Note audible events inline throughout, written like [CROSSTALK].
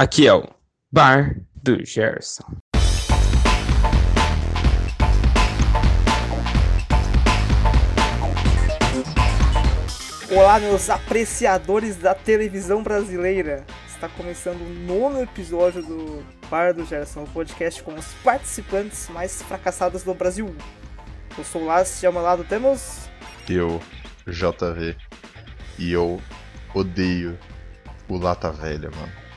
Aqui é o Bar do Gerson. Olá, meus apreciadores da televisão brasileira. Está começando o nono episódio do Bar do Gerson, o podcast com os participantes mais fracassados do Brasil. Eu sou o Lars, e ao meu lado temos. Eu, JV, e eu odeio o Lata Velha, mano.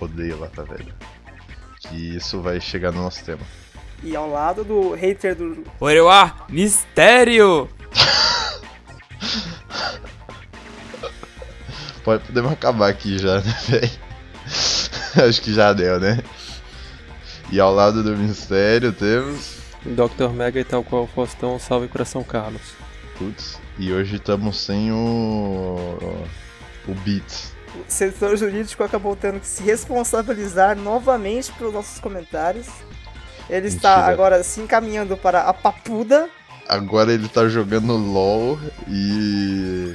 Odeio Lata Velha. Que isso vai chegar no nosso tema. E ao lado do hater do. Orewa, mistério! [LAUGHS] Pode, podemos acabar aqui já, né, velho? [LAUGHS] Acho que já deu, né? E ao lado do mistério temos. Dr. Mega e tal qual o Faustão, salve para São Carlos. Putz, e hoje estamos sem o. o Beats. O setor jurídico acabou tendo que se responsabilizar novamente pelos nossos comentários. Ele está Mentira. agora se encaminhando para a papuda. Agora ele tá jogando LOL e.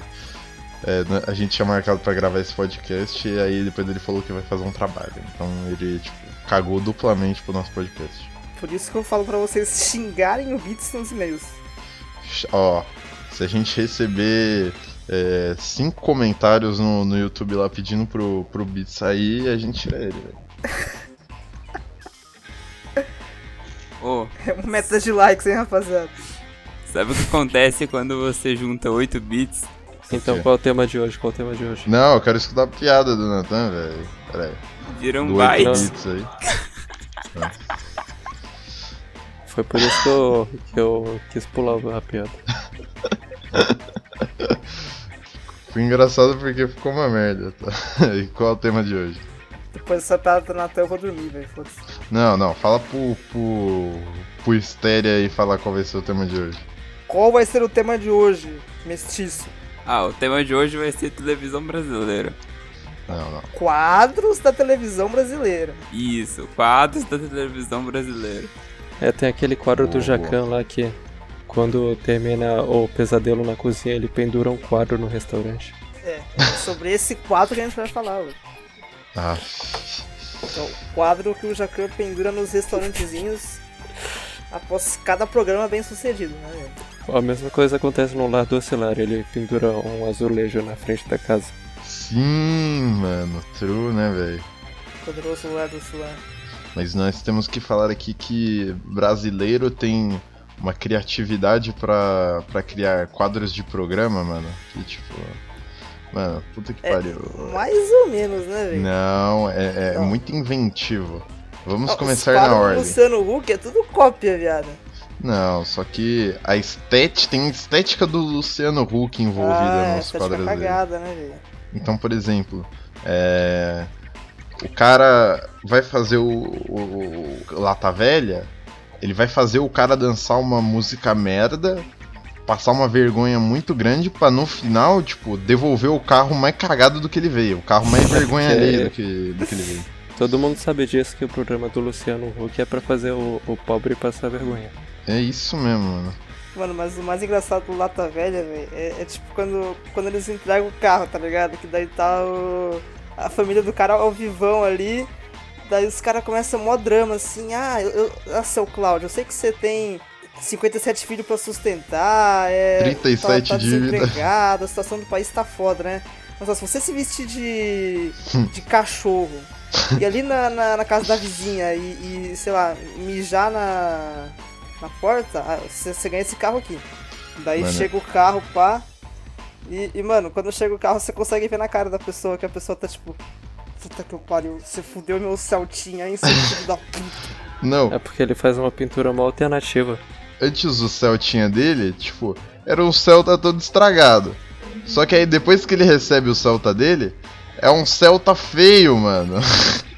é, né, a gente tinha marcado pra gravar esse podcast e aí depois ele falou que vai fazer um trabalho. Então ele, tipo, cagou duplamente pro nosso podcast. Por isso que eu falo para vocês xingarem o Beats nos e-mails. Ó, se a gente receber é, cinco comentários no, no YouTube lá pedindo pro, pro Beat sair, a gente tira ele, velho. [LAUGHS] Ô, É uma meta de likes, hein, rapaziada? sabe o que acontece quando você junta 8 bits? Então qual é o tema de hoje? Qual é o tema de hoje? Não, eu quero escutar a piada do Nathan, velho. Pera aí. Vira um Do 8 byte. bits aí. Foi por isso que eu, que eu quis pular a piada. [LAUGHS] Foi engraçado porque ficou uma merda, tá? [LAUGHS] E qual é o tema de hoje? Depois dessa piada do Natal eu vou dormir, velho. Foda-se. Não, não, fala pro, pro, pro Estéria aí falar qual vai ser o tema de hoje. Qual vai ser o tema de hoje, mestiço? Ah, o tema de hoje vai ser televisão brasileira. Não, não. Quadros da televisão brasileira. Isso, quadros da televisão brasileira. É, tem aquele quadro do Boa. Jacan lá que quando termina o pesadelo na cozinha, ele pendura um quadro no restaurante. É, é sobre esse quadro que a gente vai falar hoje. Ah, Então, o quadro que o Jacan pendura nos restaurantezinhos após cada programa bem sucedido, né? A mesma coisa acontece no lar do Oscilar, ele pendura um azulejo na frente da casa. sim, mano. True, né, velho? Poderoso lar do Sular. Mas nós temos que falar aqui que brasileiro tem uma criatividade pra, pra criar quadros de programa, mano. Que tipo. Mano, puta que É, pariu. Mais ou menos, né, velho? Não, é, é Não. muito inventivo. Vamos Ah, os começar na ordem. Luciano Huck é tudo cópia, viado. Não, só que a estética tem estética do Luciano Huck envolvida ah, nos essa quadros dele. cagada, né, velho? Então, por exemplo, é, o cara vai fazer o, o- o Lata Velha, ele vai fazer o cara dançar uma música merda, passar uma vergonha muito grande pra no final, tipo, devolver o carro mais cagado do que ele veio, o carro mais vergonha [LAUGHS] É. alheia do que, do que ele veio. Todo mundo sabe disso que o programa do Luciano Huck é pra fazer o, o pobre passar vergonha. É isso mesmo, mano. Mano, mas o mais engraçado do Lata Velha, velho, é, é tipo quando, quando eles entregam o carro, tá ligado? Que daí tá o, a família do cara ao vivão ali. Daí os caras começam mó drama, assim, ah, eu, ah, seu Cláudio, eu sei que você tem 57 filhos pra sustentar, é. 37 tá, tá desempregado, a situação do país tá foda, né? Mas ó, se você se vestir de, de cachorro e ali na, na, na casa da vizinha e, e, sei lá, mijar na, na porta, ah, você, você ganha esse carro aqui. Daí Mano. chega o carro, pá. E, e, mano, quando chega o carro, você consegue ver na cara da pessoa que a pessoa tá tipo. Puta que eu pariu, você fudeu meu Celtinha, hein, seu filho da puta. Não, É porque ele faz uma pintura mal alternativa. antes o Celtinha dele, tipo, era um Celta todo estragado. Só que aí depois que ele recebe o Celta dele, é um Celta feio, mano. [LAUGHS]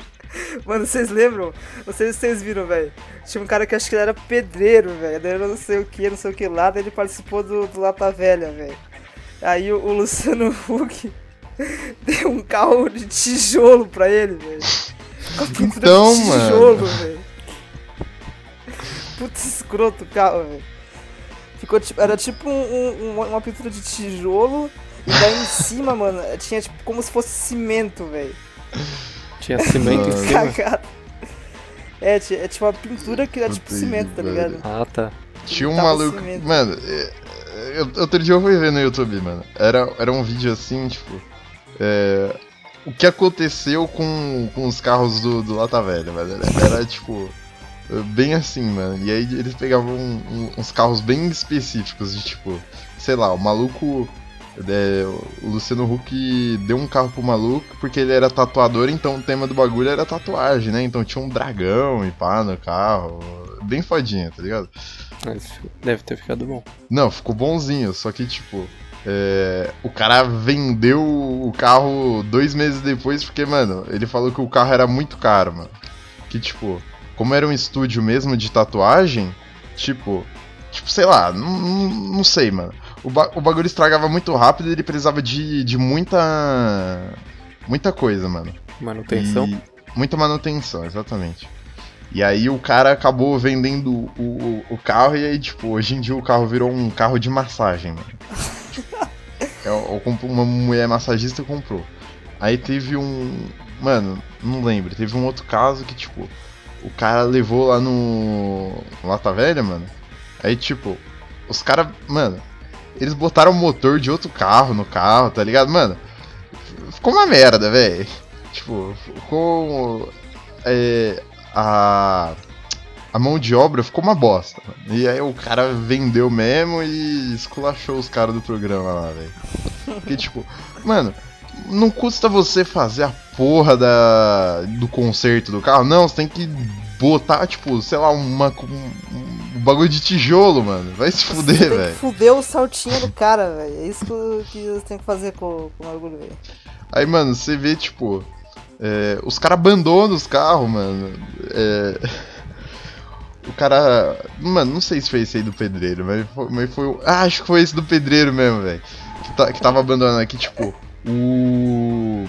Mano, vocês lembram? Não sei se vocês viram, velho. Tinha um cara que acho que ele era pedreiro, velho. Daí eu não sei o que, não sei o que lá, daí ele participou do, do Lata Velha, velho. Aí o, o Luciano [LAUGHS] Huck [LAUGHS] deu um carro de tijolo pra ele, velho. Então, de tijolo, velho. Puta escroto o carro, velho. Ficou tipo, era tipo um- um- uma pintura de tijolo e daí em cima, [LAUGHS] mano, tinha tipo como se fosse cimento, velho. Tinha cimento em cima. Cagado. É, é tipo uma pintura que é tipo Puta cimento, tá ligado? Ah, tá. Tinha um maluco. cimento. Mano, é, é, eu, outro dia eu fui ver no YouTube, mano. Era, era um vídeo assim, tipo. É, o que aconteceu com, com os carros do, do Lata Velha, velho? Era, era, tipo. Bem assim, mano. E aí eles pegavam um- um- uns carros bem específicos, de tipo. Sei lá, o maluco. é, o Luciano Huck deu um carro pro maluco porque ele era tatuador, então o tema do bagulho era tatuagem, né? Então tinha um dragão e pá no carro. Bem fodinha, tá ligado? Mas deve ter ficado bom. Não, ficou bonzinho, só que tipo. É, o cara vendeu o carro dois meses depois porque, mano, ele falou que o carro era muito caro, mano. Que tipo, como era um estúdio mesmo de tatuagem, tipo. Tipo, sei lá, não, não, sei, mano. O, ba- o bagulho estragava muito rápido e ele precisava de, de muita. Muita coisa, mano. Manutenção. E- muita manutenção, exatamente. E aí o cara acabou vendendo o, o, o carro e aí, tipo, hoje em dia o carro virou um carro de massagem, mano. [LAUGHS] Eu, eu compro- uma mulher massagista comprou. Aí teve um. Mano, não lembro. Teve um outro caso que, tipo, o cara levou lá no. Lata Velha, mano. Aí, tipo, os caras. Mano, eles botaram o motor de outro carro no carro, tá ligado? Mano, ficou uma merda, velho. Tipo, ficou. É, a. A mão de obra ficou uma bosta. mano. E aí o cara vendeu mesmo e esculachou os caras do programa lá, velho. Porque, tipo, mano, não custa você fazer a porra da, do conserto do carro. Não, você tem que botar, tipo, sei lá, uma, um, um bagulho de tijolo, mano. Vai se fuder, velho. fuder o saltinho do cara, velho. É isso que, que você tem que fazer com, com o bagulho, velho. Aí, mano, você vê, tipo, é, os caras abandonam os carros, mano. É, o cara. Mano, não sei se foi esse aí do pedreiro, mas foi. Mas foi o- ah, acho que foi esse do pedreiro mesmo, velho. Que, tá- que tava abandonando aqui, tipo, o.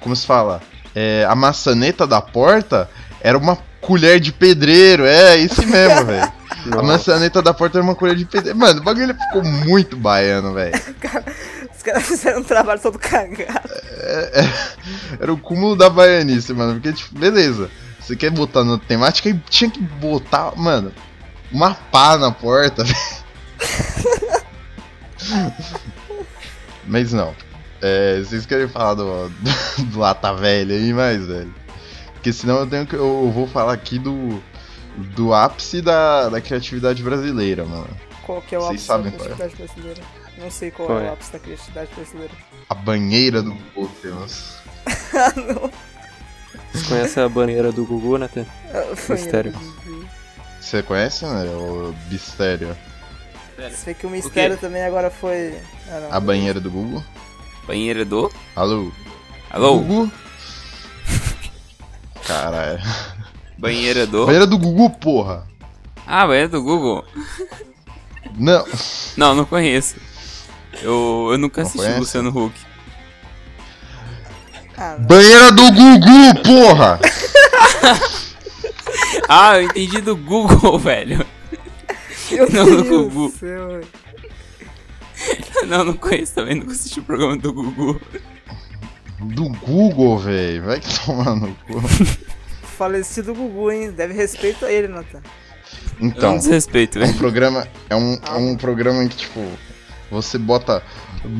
Como se fala? É, a maçaneta da porta era uma colher de pedreiro, é, esse mesmo, velho. [LAUGHS] A maçaneta da porta era uma colher de pedreiro. Mano, o bagulho ficou muito baiano, velho. [LAUGHS] Os caras fizeram um trabalho todo cagado. É- é- era o cúmulo da baianice, mano. Porque, tipo, beleza. Você quer botar na temática e tinha que botar, mano, uma pá na porta, [LAUGHS] velho. Mas não. É, vocês querem falar do, do, do Lata Velha aí mais, velho? Porque senão eu tenho que. Eu, vou falar aqui do. Do ápice da, da criatividade brasileira, mano. Qual que é o Vocês ápice da sabem qual é. criatividade brasileira? Não sei qual, Qual é é? o ápice da criatividade brasileira. A banheira do Pokémon. [LAUGHS] Ah, não. Você conhece a banheira do Gugu, Nathan? Foi- Mistério. Você conhece, né? O Bistério? Você vê que o mistério também agora foi. Ah, não. A banheira do Google? Banheira do. Alô? Alô? Gugu? [LAUGHS] Caralho. Banheira do. Banheira do Gugu, porra! Ah, banheira do Google? Não. Não, não conheço. Eu, eu nunca Não assisti conhece? Luciano Huck. Ah. Banheira do Gugu, porra! [LAUGHS] Ah, eu entendi do Google, [LAUGHS] velho. Meu Não, no Deus Gugu. do céu, velho. [LAUGHS] Não, não conheço também, nunca assisti o programa do Gugu. Do Google, velho. Vai que tomar no cu. Falecido Gugu, hein? Deve respeito a ele, Nathan. Então. Então, Um desrespeito, é um velho. programa. É um, é um programa em que, tipo, você bota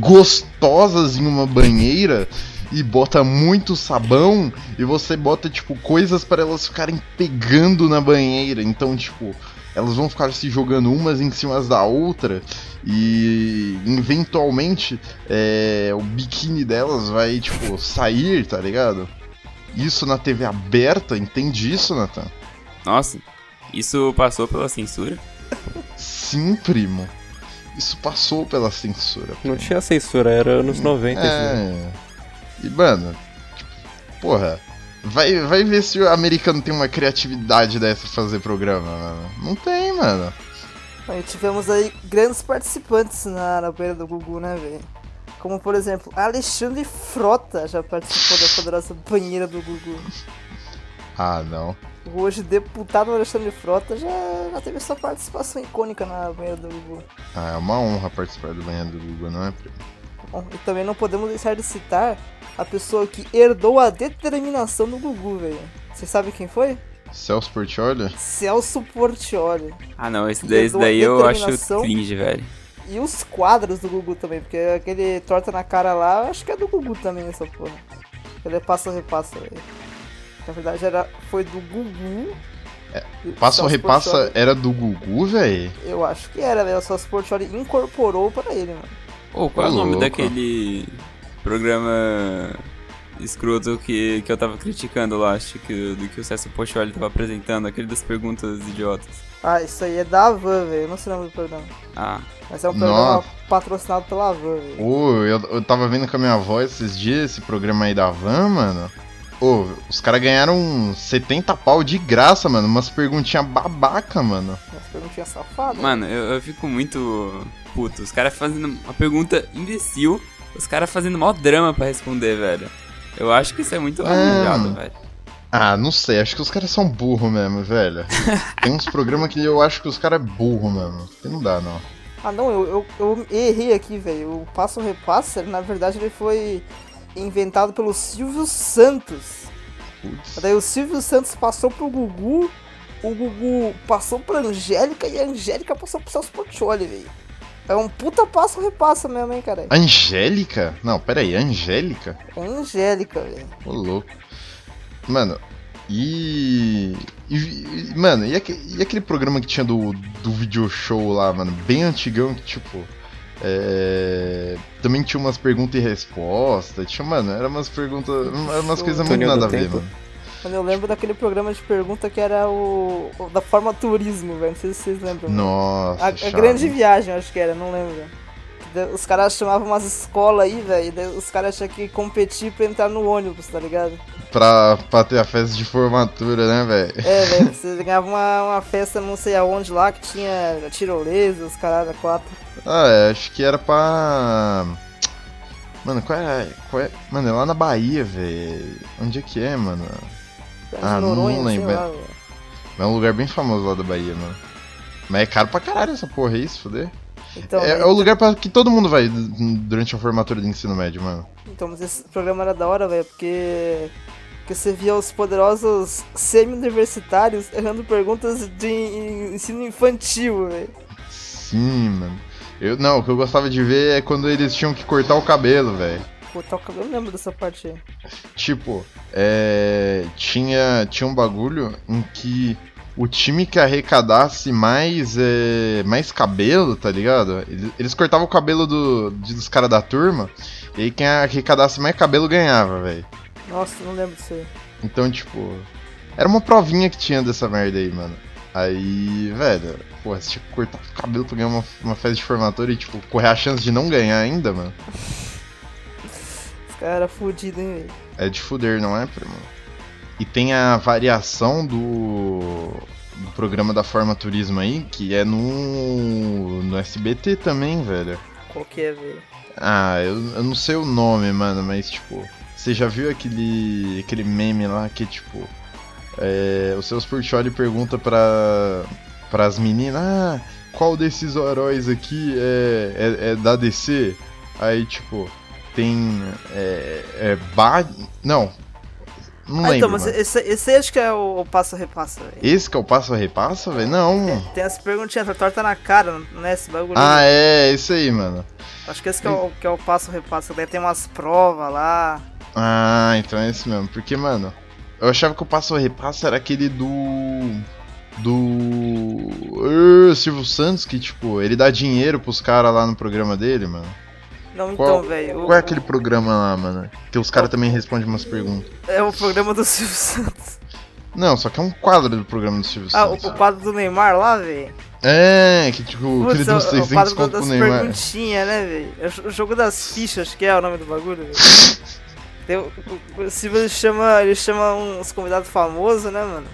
gostosas em uma banheira e bota muito sabão e você bota, tipo, coisas para elas ficarem pegando na banheira. Então, tipo, elas vão ficar se jogando umas em cima da outra e eventualmente é, o biquíni delas vai, tipo, sair, tá ligado? Isso na TV aberta, entende isso, Nathan? Nossa, isso passou pela censura? Sim, primo. Isso passou pela censura. Não primo. tinha censura, era anos 90. isso, né? E, mano, tipo, porra, vai, vai ver se o americano tem uma criatividade dessa fazer programa, mano. Não tem, mano. E tivemos aí grandes participantes na, na banheira do Gugu, né, velho? Como, por exemplo, Alexandre Frota já participou da poderosa banheira do Gugu. Ah, não. O hoje deputado Alexandre Frota já, já teve sua participação icônica na banheira do Gugu. Ah, é uma honra participar do banheiro do Google, não é, primo? Bom, e também não podemos deixar de citar a pessoa que herdou a determinação do Gugu, velho. Você sabe quem foi? Celso Portiolli? Celso Portioli. Ah, não, esse daí, esse daí eu acho cringe, velho. E os quadros do Gugu também, porque aquele torta na cara lá, eu acho que é do Gugu também essa porra. Ele é passa repassa, velho. Na verdade era, foi do Gugu. O Passa ou repassa Portiolli- era do Gugu, velho? Eu acho que era, velho. O Celso Portioli incorporou pra ele, mano. Ô, qual é o nome louco. daquele programa escroto que, que eu tava criticando lá, acho que do que o César Pocholi tava apresentando, aquele das perguntas idiotas. Ah, isso aí é da Avan, velho. Eu não sei o nome do programa. Ah, Mas é um programa Nossa. patrocinado pela Avan, velho. Ô, eu, eu tava vendo com a minha avó esses dias esse programa aí da Van, mano. Ô, os caras ganharam 70 pau de graça, mano. Umas perguntinhas babaca, mano. Umas perguntinhas safadas. mano, eu, eu fico muito puto. Os caras fazendo uma pergunta imbecil, os caras fazendo mó drama pra responder, velho. Eu acho que isso é muito É, arranjado, mano. velho. Ah, não sei, acho que os caras são burros mesmo, velho. [LAUGHS] Tem uns programas que eu acho que os caras é burro mesmo. Que não dá, não. Ah, não, eu, eu, eu errei aqui, velho. O Passo Repassa, na verdade, ele foi inventado pelo Silvio Santos. Putz. Daí o Silvio Santos passou pro Gugu, o Gugu passou pra Angélica e a Angélica passou pro Celso Portioli, velho. É um puta passo repassa mesmo, hein, cara. Angélica? Não, pera aí, Angélica? É Angélica, velho. Ô, louco. Mano, e... e- e- mano, e, aque- e aquele programa que tinha do, do video show lá, mano? Bem antigão, que tipo... é, Também tinha umas perguntas e respostas. Tinha, mano, eram umas perguntas. Eram umas coisas muito nada a ver, Tempo. mano. Quando eu lembro daquele programa de pergunta que era o, o da forma turismo, velho. Não sei se vocês lembram. Nossa. A, a grande viagem, acho que era, não lembro. Os caras chamavam umas escolas aí, velho. e Os caras tinham que competir pra entrar no ônibus, tá ligado? Pra, pra ter a festa de formatura, né, velho? É, velho. Você ganhava uma, uma festa não sei aonde lá que tinha tirolesa, os caras quatro. Ah, é, acho que era pra. Mano, qual é. Qual é... Mano, é lá na Bahia, velho. Onde é que é, mano? Ah, de não Noronha, sei lembro. lá, velho. É um lugar bem famoso lá da Bahia, mano. Mas é caro pra caralho essa porra aí, se fuder. Então, é, velho, é o lugar pra que todo mundo vai durante a formatura do ensino médio, mano. então, mas esse programa era da hora, velho, porque. Porque você via os poderosos semi-universitários errando perguntas de ensino infantil, velho. Sim, mano. Eu, não, o que eu gostava de ver é quando eles tinham que cortar o cabelo, velho. O cabelo, eu lembro dessa parte aí. Tipo, é, tinha, tinha um bagulho em que o time que arrecadasse mais, é, mais cabelo, tá ligado? Eles, eles cortavam o cabelo do, de- dos caras da turma, e aí quem arrecadasse mais cabelo ganhava, velho. Nossa, não lembro disso aí. Então, tipo, era uma provinha que tinha dessa merda aí, mano. Aí, velho, porra, você tinha que cortar o cabelo pra ganhar uma, uma festa de formatura e, tipo, correr a chance de não ganhar ainda, mano. [LAUGHS] Eram fudidos, hein, velho. É de fuder, não é, primo? E tem a variação do, do programa da Forma Turismo aí, que é no, no SBT também, velho. Qual que é, velho? Ah, eu, eu não sei o nome, mano, mas tipo, você já viu aquele, aquele meme lá que, tipo, é, o seu Portioli pergunta pra, pras meninas, ah, qual desses heróis aqui é, é, é da DC? Aí, tipo, tem. É, é Ba- Não. Não ah, lembro. então, mas mano. esse, esse acho que é o, o passo repassa, velho. Esse que é o passo a repassa, velho? Não. Tem as perguntinhas, a torta na cara, não é esse bagulho? Ah, é, esse aí, mano. Acho que esse que é o, que é o passo repassa. Daí tem umas provas lá. Ah, então é esse mesmo. Porque, mano, eu achava que o passo a repassa era aquele do. Do. Uh, Silvio Santos, que, tipo, ele dá dinheiro pros caras lá no programa dele, mano. Não, Qual- então, velho. Qual é aquele programa lá, mano? Que os caras também respondem umas perguntas. É o programa do Silvio Santos. Não, só que é um quadro do programa do Silvio Ah, o, Santos. o quadro do Neymar lá, velho. É, que tipo, que ele Putz, deu é o 600 quadro conto pro Neymar. perguntinhas, né, velho? O jo- o jogo das fichas, acho que é o nome do bagulho, velho. [LAUGHS] O Silvio ele chama, ele chama uns convidados famosos, né, mano?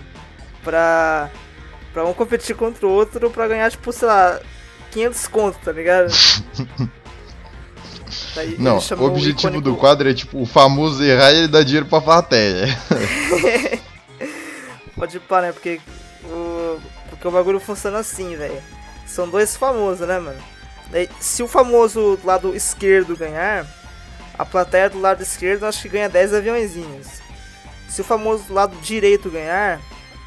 Pra, pra um competir contra o outro pra ganhar, tipo, sei lá, 500 conto, tá ligado? [LAUGHS] Daí Não, o objetivo icônico- do quadro é tipo o famoso errar e ele dá dinheiro pra plateia. [LAUGHS] Pode pá, né? Porque o, porque o bagulho funciona assim, velho. São dois famosos, né, mano? Daí, se o famoso do lado esquerdo ganhar, a plateia do lado esquerdo acho que ganha 10 aviãozinhos. Se o famoso do lado direito ganhar,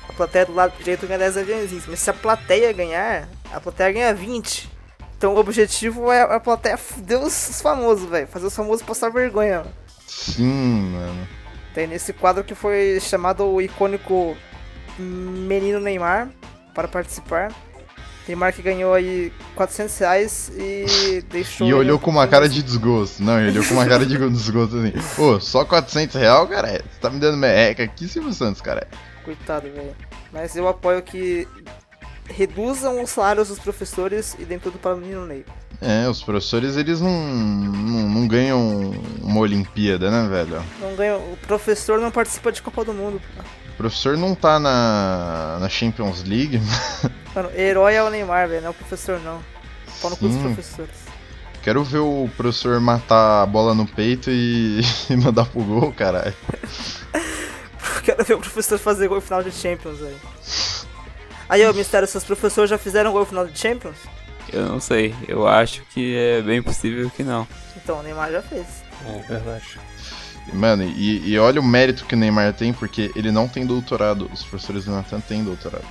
a plateia do lado direito ganha 10 aviãozinhos. Mas se a plateia ganhar, a plateia ganha 20. Então o objetivo é a plateia fuder os famosos, velho. Fazer os famosos passar vergonha. Mano. Sim, mano. Tem nesse quadro que foi chamado o icônico Menino Neymar para participar. Neymar que ganhou aí 400 reais e deixou. E olhou com uma cara de desgosto. Não, ele olhou com uma cara de desgosto assim. Ô, só 400 reais, cara? Você tá me dando merreca aqui, Silvio Santos, cara. Coitado, velho. Mas eu apoio que reduzam os salários dos professores e deem tudo para o menino Ney. É, os professores eles não, não, não, ganham uma Olimpíada, né, velho? Não ganham. O professor não participa de Copa do Mundo. O professor não tá na, na Champions League. [LAUGHS] Mano, herói é o Neymar, velho, não é o professor não. Pau no cu dos professores. Quero ver o professor matar a bola no peito e, [LAUGHS] e mandar pro gol, caralho. [LAUGHS] Quero ver o professor fazer gol no final de Champions, velho. Aí, ô Mistério, seus professores já fizeram gol no final de Champions? Eu não sei, eu acho que é bem possível que não. Então, o Neymar já fez. É verdade. Mano, e, e olha o mérito que o Neymar tem, porque ele não tem doutorado. Os professores do Natan têm doutorado.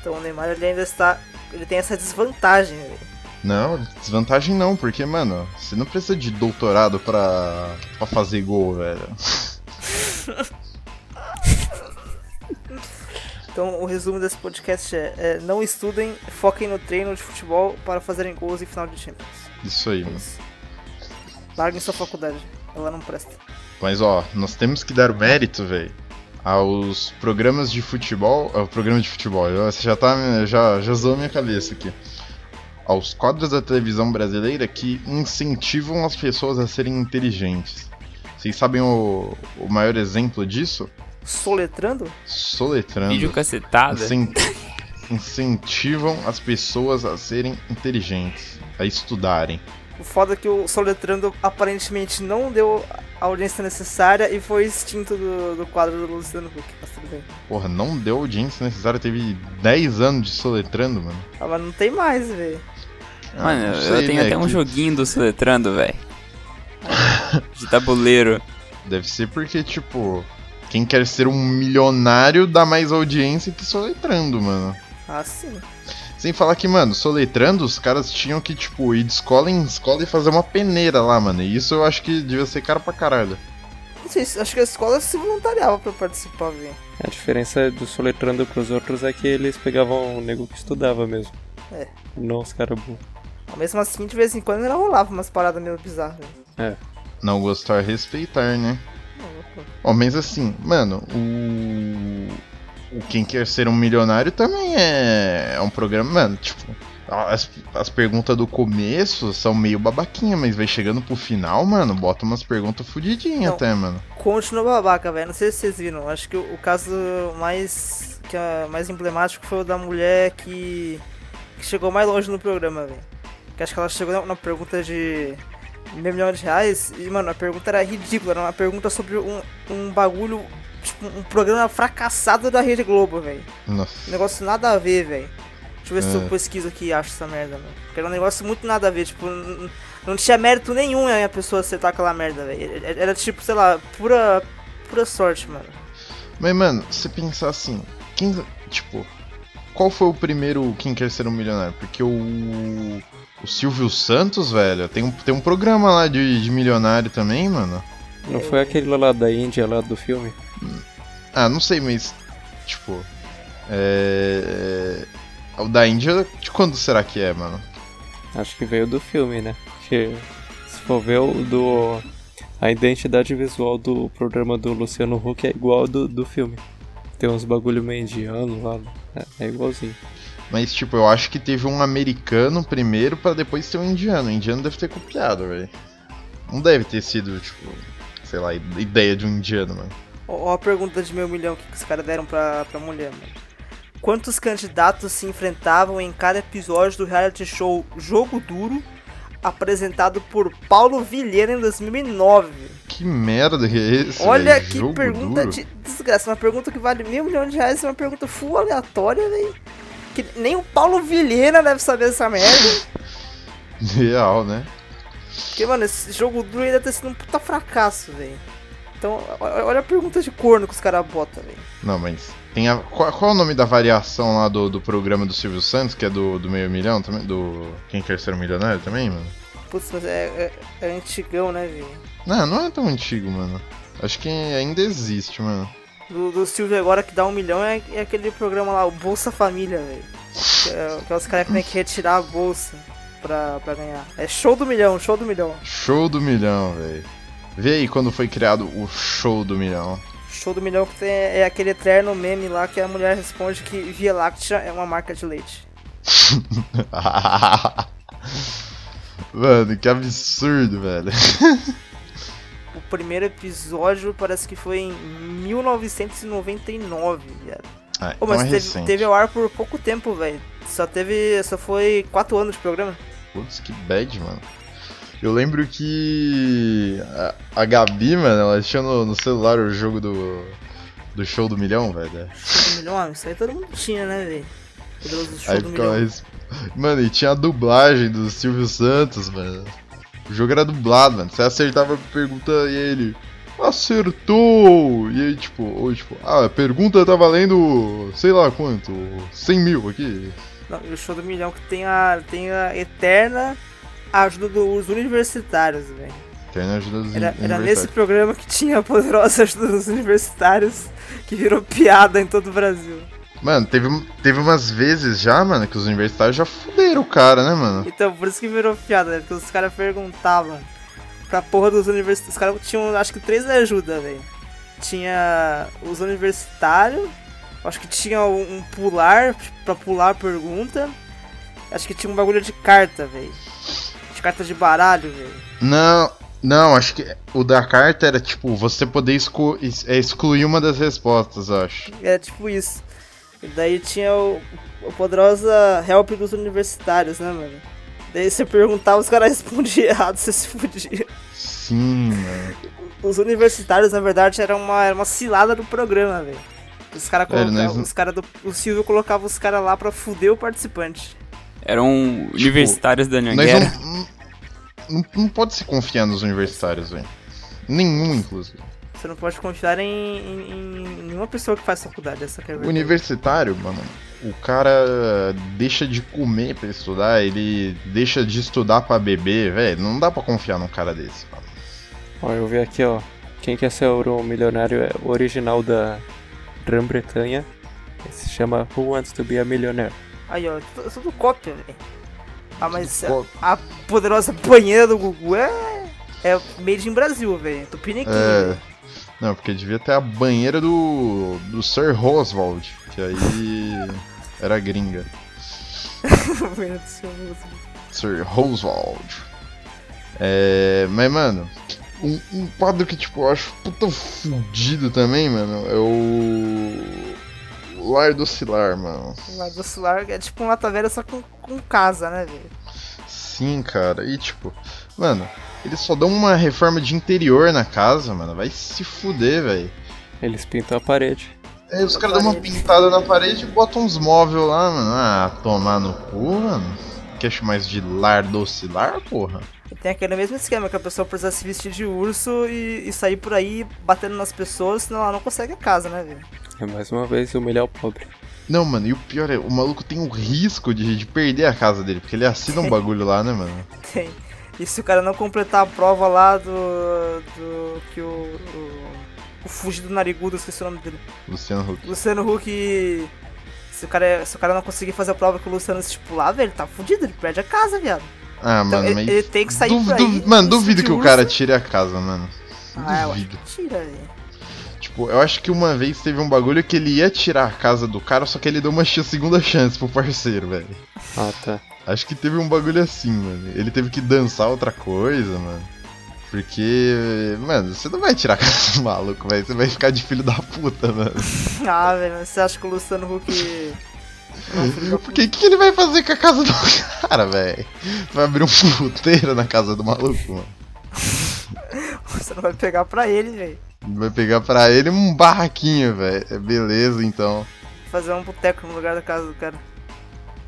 Então o Neymar ele ainda está. Ele tem essa desvantagem, velho. Não, desvantagem não, porque, mano, você não precisa de doutorado pra, pra fazer gol, velho. [LAUGHS] Então o resumo desse podcast é, é, não estudem, foquem no treino de futebol para fazerem gols em final de Champions. Isso aí, mano. Larguem sua faculdade, ela não presta. Mas ó, nós temos que dar mérito, velho, aos programas de futebol. Ao programa de futebol, você já tá. Já, já zoou minha cabeça aqui. Aos quadros da televisão brasileira que incentivam as pessoas a serem inteligentes. Vocês sabem o, o maior exemplo disso? Soletrando? Soletrando. Vídeo cacetada. Incen- [LAUGHS] incentivam as pessoas a serem inteligentes, a estudarem. O foda é que o Soletrando aparentemente não deu a audiência necessária e foi extinto do, do quadro do Luciano Huck, mas tudo bem. Porra, não deu audiência necessária, teve 10 anos de soletrando, mano. Ah, mas não tem mais, velho. Ah, Mano, não eu sei, tenho né, até um que joguinho do Soletrando, velho. [LAUGHS] De tabuleiro. Deve ser porque, tipo, quem quer ser um milionário dá mais audiência que soletrando, mano. Ah, sim. Sem falar que, mano, soletrando, os caras tinham que, tipo, ir de escola em escola e fazer uma peneira lá, mano. E isso eu acho que devia ser caro pra caralho. Não sei, acho que a escola se voluntariava pra participar, velho. A diferença do soletrando pros outros é que eles pegavam o nego que estudava mesmo. É. Não os caras burros. Mas Mesmo assim, de vez em quando ela rolava umas paradas meio bizarras. É. Não gostar, respeitar, né? Ó, mas assim, mano, o. O Quem Quer Ser um Milionário também é, é um programa, mano, tipo. As, as perguntas do começo são meio babaquinha, mas vai chegando pro final, mano, bota umas perguntas fudidinhas até, mano. Continua babaca, velho. Não sei se vocês viram. Acho que o, o caso mais que é mais emblemático foi o da mulher que, que chegou mais longe no programa, velho. Que acho que ela chegou na, na pergunta de meio milhão de reais e, mano, a pergunta era ridícula. Era uma pergunta sobre um, um bagulho, tipo, um programa fracassado da Rede Globo, velho. Nossa. Negócio nada a ver, velho. Deixa eu ver se É. eu pesquiso aqui e acho essa merda, mano. Porque era um negócio muito nada a ver, tipo, não tinha mérito nenhum né, a pessoa acertar aquela merda, velho. Era- Era tipo, sei lá, pura, pura sorte, mano. Mas, mano, se pensar assim, quem. Tipo, qual foi o primeiro Quem Quer Ser um Milionário? Porque o. O Silvio Santos, velho, tem um, tem um programa lá de, de milionário também, mano. Não foi aquele lá da Índia, lá do filme? Ah, não sei, mas. Tipo. É. O da Índia, de quando será que é, mano? Acho que veio do filme, né? Porque se for ver o do. A identidade visual do programa do Luciano Huck é igual ao do, do filme. Tem uns bagulho meio indiano lá. É, é igualzinho. Mas, tipo, eu acho que teve um americano primeiro pra depois ter um indiano. O indiano deve ter copiado, velho. Não deve ter sido, tipo, sei lá, ideia de um indiano, mano. Ó, a pergunta de meio milhão que os caras deram pra, pra mulher, mano. Quantos candidatos se enfrentavam em cada episódio do reality show Jogo Duro, apresentado por Paulo Vilhena em 2009? Que merda que é esse? Olha velho? que pergunta duro? de desgraça. Uma pergunta que vale meio milhão de reais e uma pergunta full aleatória, velho. Que nem o Paulo Vilhena deve saber essa merda. Real, né? Porque, mano, esse jogo do ainda tá sendo um puta fracasso, velho. Então, olha a pergunta de corno que os caras botam, velho. Não, mas. Tem a, qual, qual é o nome da variação lá do, do programa do Silvio Santos, que é do, do meio milhão também? Do. Quem quer ser um milionário também, mano? Putz, mas é, é, é antigão, né, velho? Não, não é tão antigo, mano. Acho que ainda existe, mano. Do, do Silvio agora que dá um milhão é, é aquele programa lá, o Bolsa Família, velho. Que, é, que é os caras que tem que retirar a bolsa pra, pra ganhar. É show do milhão, show do milhão. Show do milhão, velho. Vê aí quando foi criado o show do milhão. Show do milhão que tem, é aquele eterno meme lá que a mulher responde que Via Láctea é uma marca de leite. [LAUGHS] Mano, que absurdo, velho. [LAUGHS] O primeiro episódio parece que foi em 1999, viado. Ah, então mas é teve, teve ao ar por pouco tempo, velho. Só teve. Só foi 4 anos de programa. Putz, que bad, mano. Eu lembro que a, a Gabi, mano, ela tinha no, no celular o jogo do, do show do milhão, velho. Show do milhão, ah, isso aí todo mundo tinha, né, velho? Poderoso show Aí do milhão. res- Mano, e tinha a dublagem do Silvio Santos, mano. O jogo era dublado, mano. Você acertava a pergunta e ele. Acertou! E aí, tipo, ou tipo, ah, a pergunta tá valendo sei lá quanto, 100 mil aqui. Não, e o show do milhão que tem a, tem a eterna ajuda dos universitários, velho. Tem ajuda dos Era, era universitários. nesse programa que tinha a poderosa ajuda dos universitários que virou piada em todo o Brasil. Mano, teve, teve umas vezes já, mano, que os universitários já fuderam o cara, né, mano? Então, por isso que virou piada, né? Porque os caras perguntavam pra porra dos universitários. Os caras tinham, acho que, três ajudas, velho. Tinha os universitários, acho que tinha um, um pular, pra pular a pergunta. Acho que tinha um bagulho de carta, velho. De carta de baralho, velho. Não, não, acho que o da carta era tipo, você poder exclu- ex- é, excluir uma das respostas, eu acho. Era tipo isso. E daí tinha o, o poderosa help dos universitários, né, mano? Daí você perguntava, os caras [LAUGHS] respondiam errado, você se fudia. Sim, mano. Os universitários, na verdade, era uma, era uma cilada do programa, velho. Os caras colocavam. nós- Os cara do. O Silvio colocava os caras lá pra fuder o participante. Eram universitários da Anhanguera. não, não, não pode se confiar nos universitários, velho. Nenhum, inclusive. Você não pode confiar em, em- em nenhuma pessoa que faz faculdade, essa que é universitário, mano, o cara deixa de comer pra estudar, ele deixa de estudar pra beber, velho. Não dá pra confiar num cara desse, mano. Ó, eu vi aqui, ó. Quem quer ser o milionário é original da Grã-Bretanha. Se chama Who Wants to be a Millionaire. Aí, ó, tudo, tudo cópia, velho. Ah, mas a, a poderosa banheira do Gugu é. É made in Brasil, velho. Tupiniquim. É. velho. Não, porque devia ter a banheira do. do Sir Oswald, que aí. era gringa. [LAUGHS] Banheira do. Sir Oswald. É. Mas, mano, um, um quadro que, tipo, eu acho puta fudido também, mano, é o. o Lar do Cilar, mano. Lá do celular é tipo um lata velha só com, com casa, né, velho? Sim, cara. E, tipo, mano, eles só dão uma reforma de interior na casa, mano. Vai se fuder, velho. Eles pintam a parede. Aí os caras dão uma pintada na parede e botam uns móveis lá, mano. Ah, tomar no cu, mano. Quer mais de lar docilar, porra? E tem aquele mesmo esquema que a pessoa precisa se vestir de urso e, e sair por aí batendo nas pessoas, senão ela não consegue a casa, né, velho? É mais uma vez humilhar o pobre. Não, mano, e o pior é, o maluco tem o risco de, de perder a casa dele, porque ele assina um bagulho lá, né, mano? [LAUGHS] Tem. E se o cara não completar a prova lá do. do. que o. o, o fugido narigudo, esqueci o nome dele. Luciano Huck. Luciano Huck. Se o, cara, se o cara não conseguir fazer a prova que o Luciano estipular, velho, ele tá fudido, ele perde a casa, viado. Ah, Então, mano, ele, mas. ele tem que sair duv- duv- mano, duvido que o cara tire a casa, mano. Ah, eu acho Duvido. que tira, velho. Tipo, eu acho que uma vez teve um bagulho que ele ia tirar a casa do cara, só que ele deu uma segunda chance pro parceiro, velho. Ah, tá. Acho que teve um bagulho assim, mano. Ele teve que dançar outra coisa, mano. Porque, mano, você não vai tirar a casa do maluco, velho. Você vai ficar de filho da puta, mano. [LAUGHS] Ah, velho, você acha que o Luciano Huck. Não, Porque o que, que ele vai fazer com a casa do [LAUGHS] cara, velho? Vai abrir um puteiro na casa do maluco, mano. [LAUGHS] Você não vai pegar pra ele, velho. Vai pegar pra ele um barraquinho, velho. É beleza, então. Fazer um boteco no lugar da casa do cara.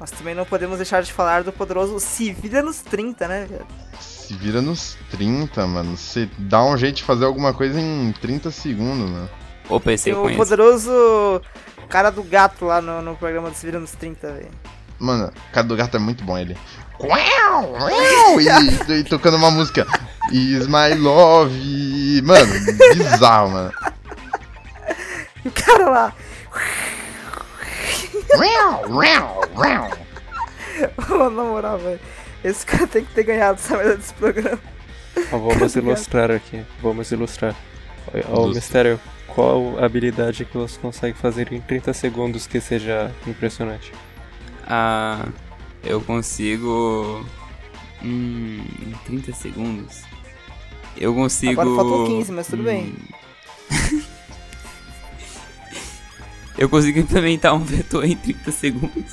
Mas também não podemos deixar de falar do poderoso Se Vira nos 30, né, velho? Se vira nos 30, mano. Você dá um jeito de fazer alguma coisa em 30 segundos, mano. Opa, esse Tem eu o conheço. poderoso cara do gato lá no, no programa do Se Vira nos 30, velho. Mano, o cara do gato é muito bom, ele. Uau, uau, e, e tocando uma música. Is my love. Mano, bizarro, mano. E [LAUGHS] o cara lá, Oh, na moral, velho. Esse cara tem que ter ganhado essa merda desse programa. Ó, vamos ilustrar aqui. Vamos ilustrar. Ó, Ilustra. Mistério, qual habilidade que você consegue fazer em 30 segundos que seja impressionante? Ah, eu consigo. Hum, em 30 segundos. Eu consigo. Agora faltou 15, mas tudo bem. [LAUGHS] Eu consigo implementar um vetor em 30 segundos.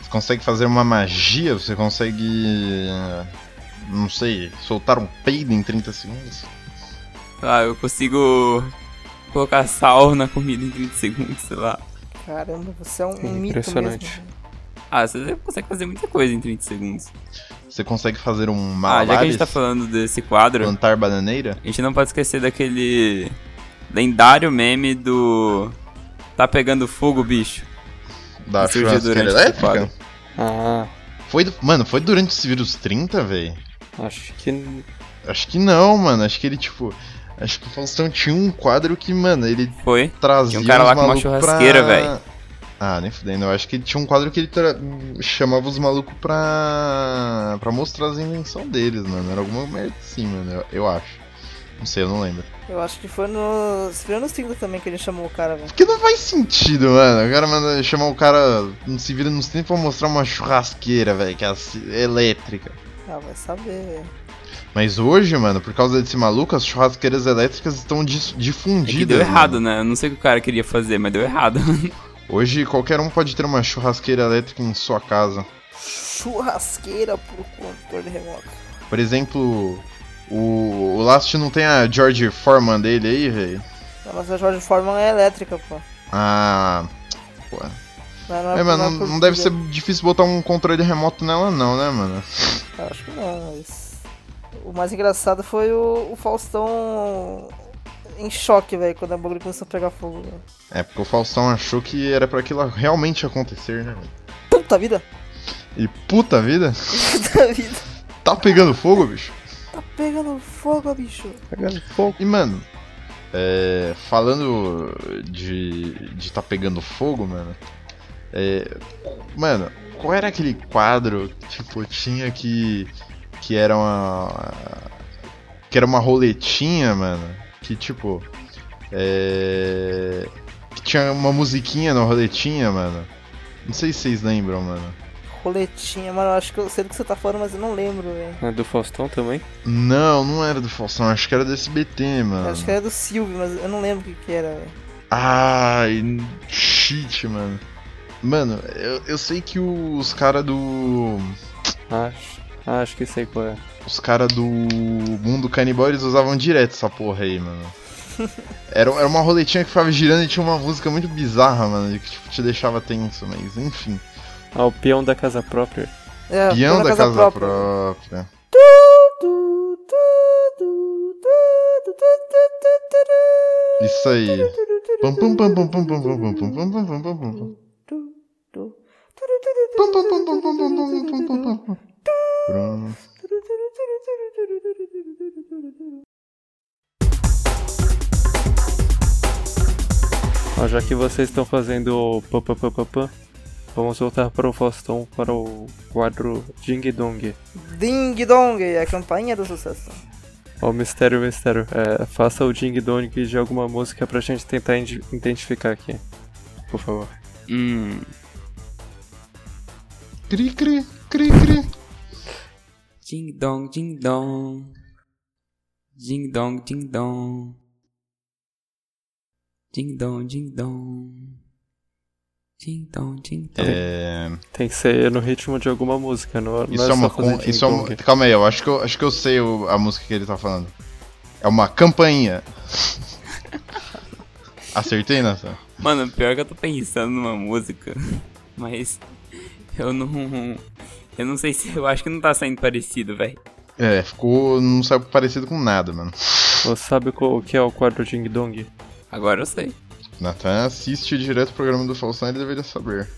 Você consegue fazer uma magia? Você consegue. Não sei, soltar um peido em 30 segundos? Ah, eu consigo colocar sal na comida em 30 segundos, sei lá. Caramba, você é um, um mito Impressionante. mesmo. Ah, você consegue fazer muita coisa em 30 segundos. Você consegue fazer um Ah, já que a gente tá falando desse quadro, plantar bananeira? a gente não pode esquecer daquele lendário meme do. Tá pegando fogo, bicho. Da churrasqueira elétrica? Ah, Foi, do- mano, foi durante esse vírus 30, velho? acho que. Acho que não, mano. Acho que ele, tipo. Acho que o Faustão tinha um quadro que, mano, ele Foi. trazia. Tinha um cara lá com uma churrasqueira, pra- velho. Ah, nem fudendo. Eu acho que ele tinha um quadro que ele tra- chamava os malucos pra. pra mostrar as invenções deles, mano. Era alguma merda assim, mano. Eu, eu acho. Não sei, eu não lembro. Eu acho que foi no. Se vira nos 30 também que ele chamou o cara, velho. Porque não faz sentido, mano. O cara manda chamar o cara. Não se vira nos tempos pra mostrar uma churrasqueira, velho, que é assim, elétrica. Ah, vai saber, velho. Mas hoje, mano, por causa desse maluco, as churrasqueiras elétricas estão É difundidas. que deu mano. errado, né? Eu não sei o que o cara queria fazer, mas deu errado. [LAUGHS] Hoje qualquer um pode ter uma churrasqueira elétrica em sua casa. Churrasqueira pro controle remoto. Por exemplo, o, o Last não tem a George Foreman dele aí, velho? Não, mas a Jorge Foreman é elétrica, pô. Ah. Pô. Não, não É, mano, não não, por- não deve ser difícil botar um controle remoto nela, não, né, mano? Eu Acho que não, mas. O mais engraçado foi o, o Faustão em choque, velho, quando a bagulho começou a pegar fogo. velho. É, porque o Faustão achou que era pra aquilo realmente acontecer, né, velho? Puta vida! E puta vida, Puta vida! tá pegando fogo, bicho? Pegando fogo, bicho! Pegando fogo. E, mano, é, falando de, de tá pegando fogo, mano, é, mano, qual era aquele quadro que, tipo, tinha que, que era uma, que era uma roletinha, mano, que, tipo, é, que tinha uma musiquinha na roletinha, mano, não sei se vocês lembram, mano. Roletinha, mano, eu acho que eu sei do que você tá falando, mas eu não lembro, velho. É do Faustão também? Não, não era do Faustão, acho que era do SBT, mano. Eu Acho que era do Silvio, mas eu não lembro o que, que era, velho. Ai, shit, mano. Mano, eu, eu sei que os cara do. Acho. Acho que sei qual é. Os cara do Mundo Canibal eles usavam direto essa porra aí, mano. [LAUGHS] Era, era uma roletinha que ficava girando e tinha uma música muito bizarra, mano, que tipo, te deixava tenso, mas enfim. Ao peão da casa própria. É, peão, peão da, da, casa, casa própria. própria. Isso aí. Ó, já que vocês estão fazendo o pam pam pam pam vamos voltar para o Faustão para o quadro Ding Dong. Ding Dong, a campainha do sucesso. Ó, mistério, mistério. É, faça o Ding Dong de alguma música pra gente tentar identificar aqui. Por favor. hum. Cri cri cri cri. Ding dong, ding dong. Ding dong, ding dong. Ding dong, ding dong. Ding dong. É. Tem que ser no ritmo de alguma música, não, não Isso é é uma. só fazer con- Ding Isso é uma calma aí, eu acho que eu, acho que eu sei o- a música que ele tá falando. É uma campainha. [LAUGHS] Acertei, Nathan? Mano, pior que eu tô pensando numa música, mas Eu não. Eu não sei se. Eu acho que não tá saindo parecido, velho. É, ficou. não saiu parecido com nada, mano. Você sabe qual que é o quadro Ding Dong? Agora eu sei. Natan assiste direto o programa do Faustão, ele deveria saber.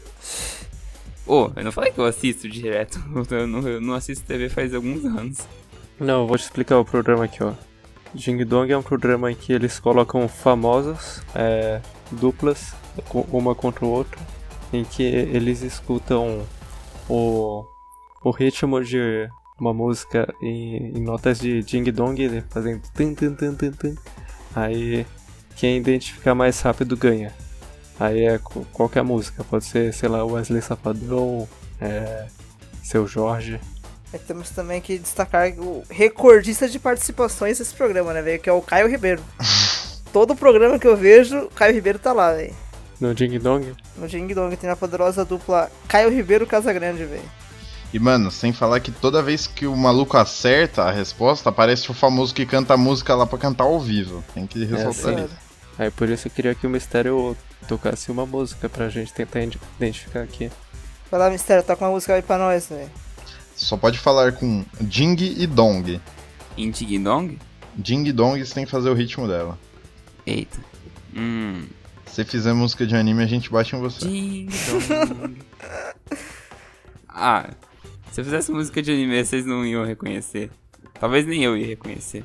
Ô, eu não falei que eu assisto direto. [LAUGHS] Eu não, eu não assisto TV faz alguns anos. Não, eu vou te explicar o programa aqui, ó. Ding Dong é um programa em que eles colocam famosos, é, duplas, uma contra o outro, em que eles escutam o, o ritmo de uma música em, em notas de Ding Dong, né, fazendo tum tum tum tum tum. Aí quem identificar mais rápido ganha. Aí é qualquer música, pode ser, sei lá, Wesley Safadão, é, Seu Jorge. Aí temos também que destacar o recordista de participações desse programa, né, velho? Que é o Caio Ribeiro. [LAUGHS] Todo programa que eu vejo, o Caio Ribeiro tá lá, velho. No Ding Dong? No Ding Dong tem a poderosa dupla Caio Ribeiro Casagrande, velho. E, mano, sem falar que toda vez que o maluco acerta a resposta, aparece o famoso que canta a música lá pra cantar ao vivo. Tem que ressaltar sim. isso. Aí por isso eu queria que o Mistério tocasse uma música pra gente tentar identificar aqui. Vai lá, Mistério, toca uma música aí pra nós, velho. Só pode falar com Ding e Dong. Em Ding Dong? Ding e Dong, você tem que fazer o ritmo dela. Eita. Hum. Se fizer música de anime, a gente bate em você. Ding Dong. [LAUGHS] ah, se eu fizesse música de anime, vocês não iam reconhecer. Talvez nem eu ia reconhecer.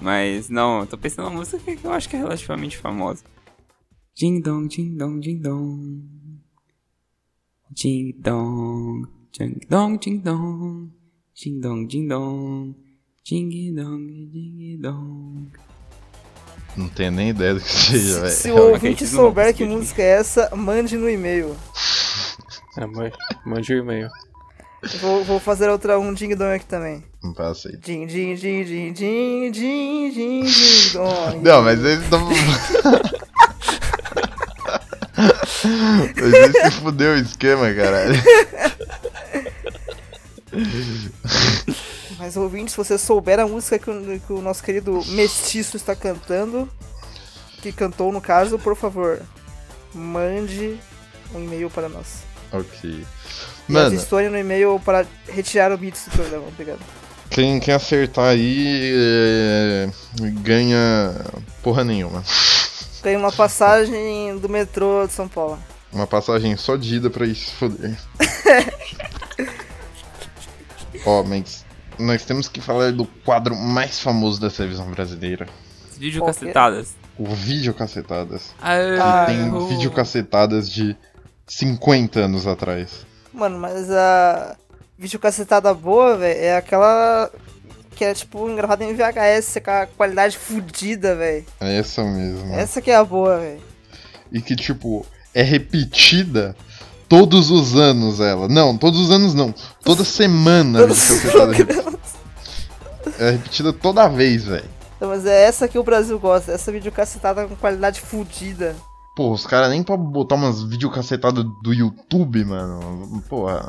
Mas não, eu tô pensando numa música que eu acho que é relativamente famosa. Ding dong, ding dong, ding dong. Ding dong, ding dong, ding dong. Ding dong, ding dong. Ding dong, ding dong. Não tenho nem ideia do que [LAUGHS] seja, velho. Se o ouvinte souber que música é essa, mande no e-mail. É, ma- mande o e-mail. Vou, vou fazer outra um Ding Dong aqui também. Não passa aí. Ding, ding, ding, ding, ding, ding, ding, dong. Não, mas eles não. mas [LAUGHS] esse fudeu o esquema, caralho. Mas ouvinte, se você souber a música que o, que o nosso querido mestiço está cantando, que cantou no caso, por favor, mande um e-mail para nós. Ok. E Mano, adicione no e-mail para retirar o bits do programa, obrigado. quem, quem acertar aí é, ganha porra nenhuma. Tem uma passagem do metrô de São Paulo. Uma passagem só de ida pra isso foder. [LAUGHS] Ó, mas nós temos que falar do quadro mais famoso da televisão brasileira. Vídeo é? cacetadas. O Vídeo Cacetadas. Ah, Tem o- vídeo cacetadas de 50 anos atrás. Mano, mas a videocacetada boa, velho, é aquela que é tipo gravada em VHS com a qualidade fodida, velho. É essa mesmo. Essa que é a boa, velho. E que, tipo, é repetida todos os anos ela. Não, todos os anos não. Toda semana a videocacetada é repetida. É repetida toda vez, velho. Mas é essa que o Brasil gosta, essa videocacetada com qualidade fodida. Pô, os caras nem pra botar umas videocacetadas do YouTube, mano. Porra.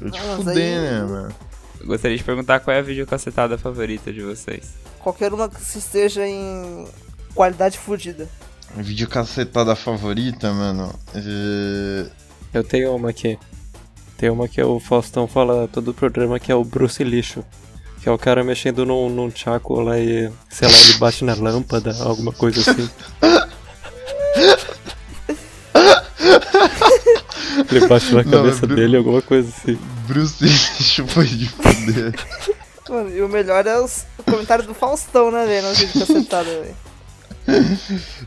Eu te Ah, fuder, aí- né, mano? Eu Gostaria de perguntar qual é a videocassetada favorita de vocês. Qualquer uma que se esteja em qualidade fodida. Videocacetada favorita, mano. É... Eu tenho uma aqui. Tem uma que o Faustão fala todo o programa que é o Bruce Lixo. Que é o cara mexendo num, num tchaco lá e, sei lá, ele bate na lâmpada, alguma coisa assim. [LAUGHS] [LAUGHS] ele bate na Não, cabeça Bru- dele, alguma coisa assim. Bruce Lixo [LAUGHS] foi de fuder. Mano, e o melhor é os, o comentário do Faustão, né, velho? Nas videocacetadas, velho.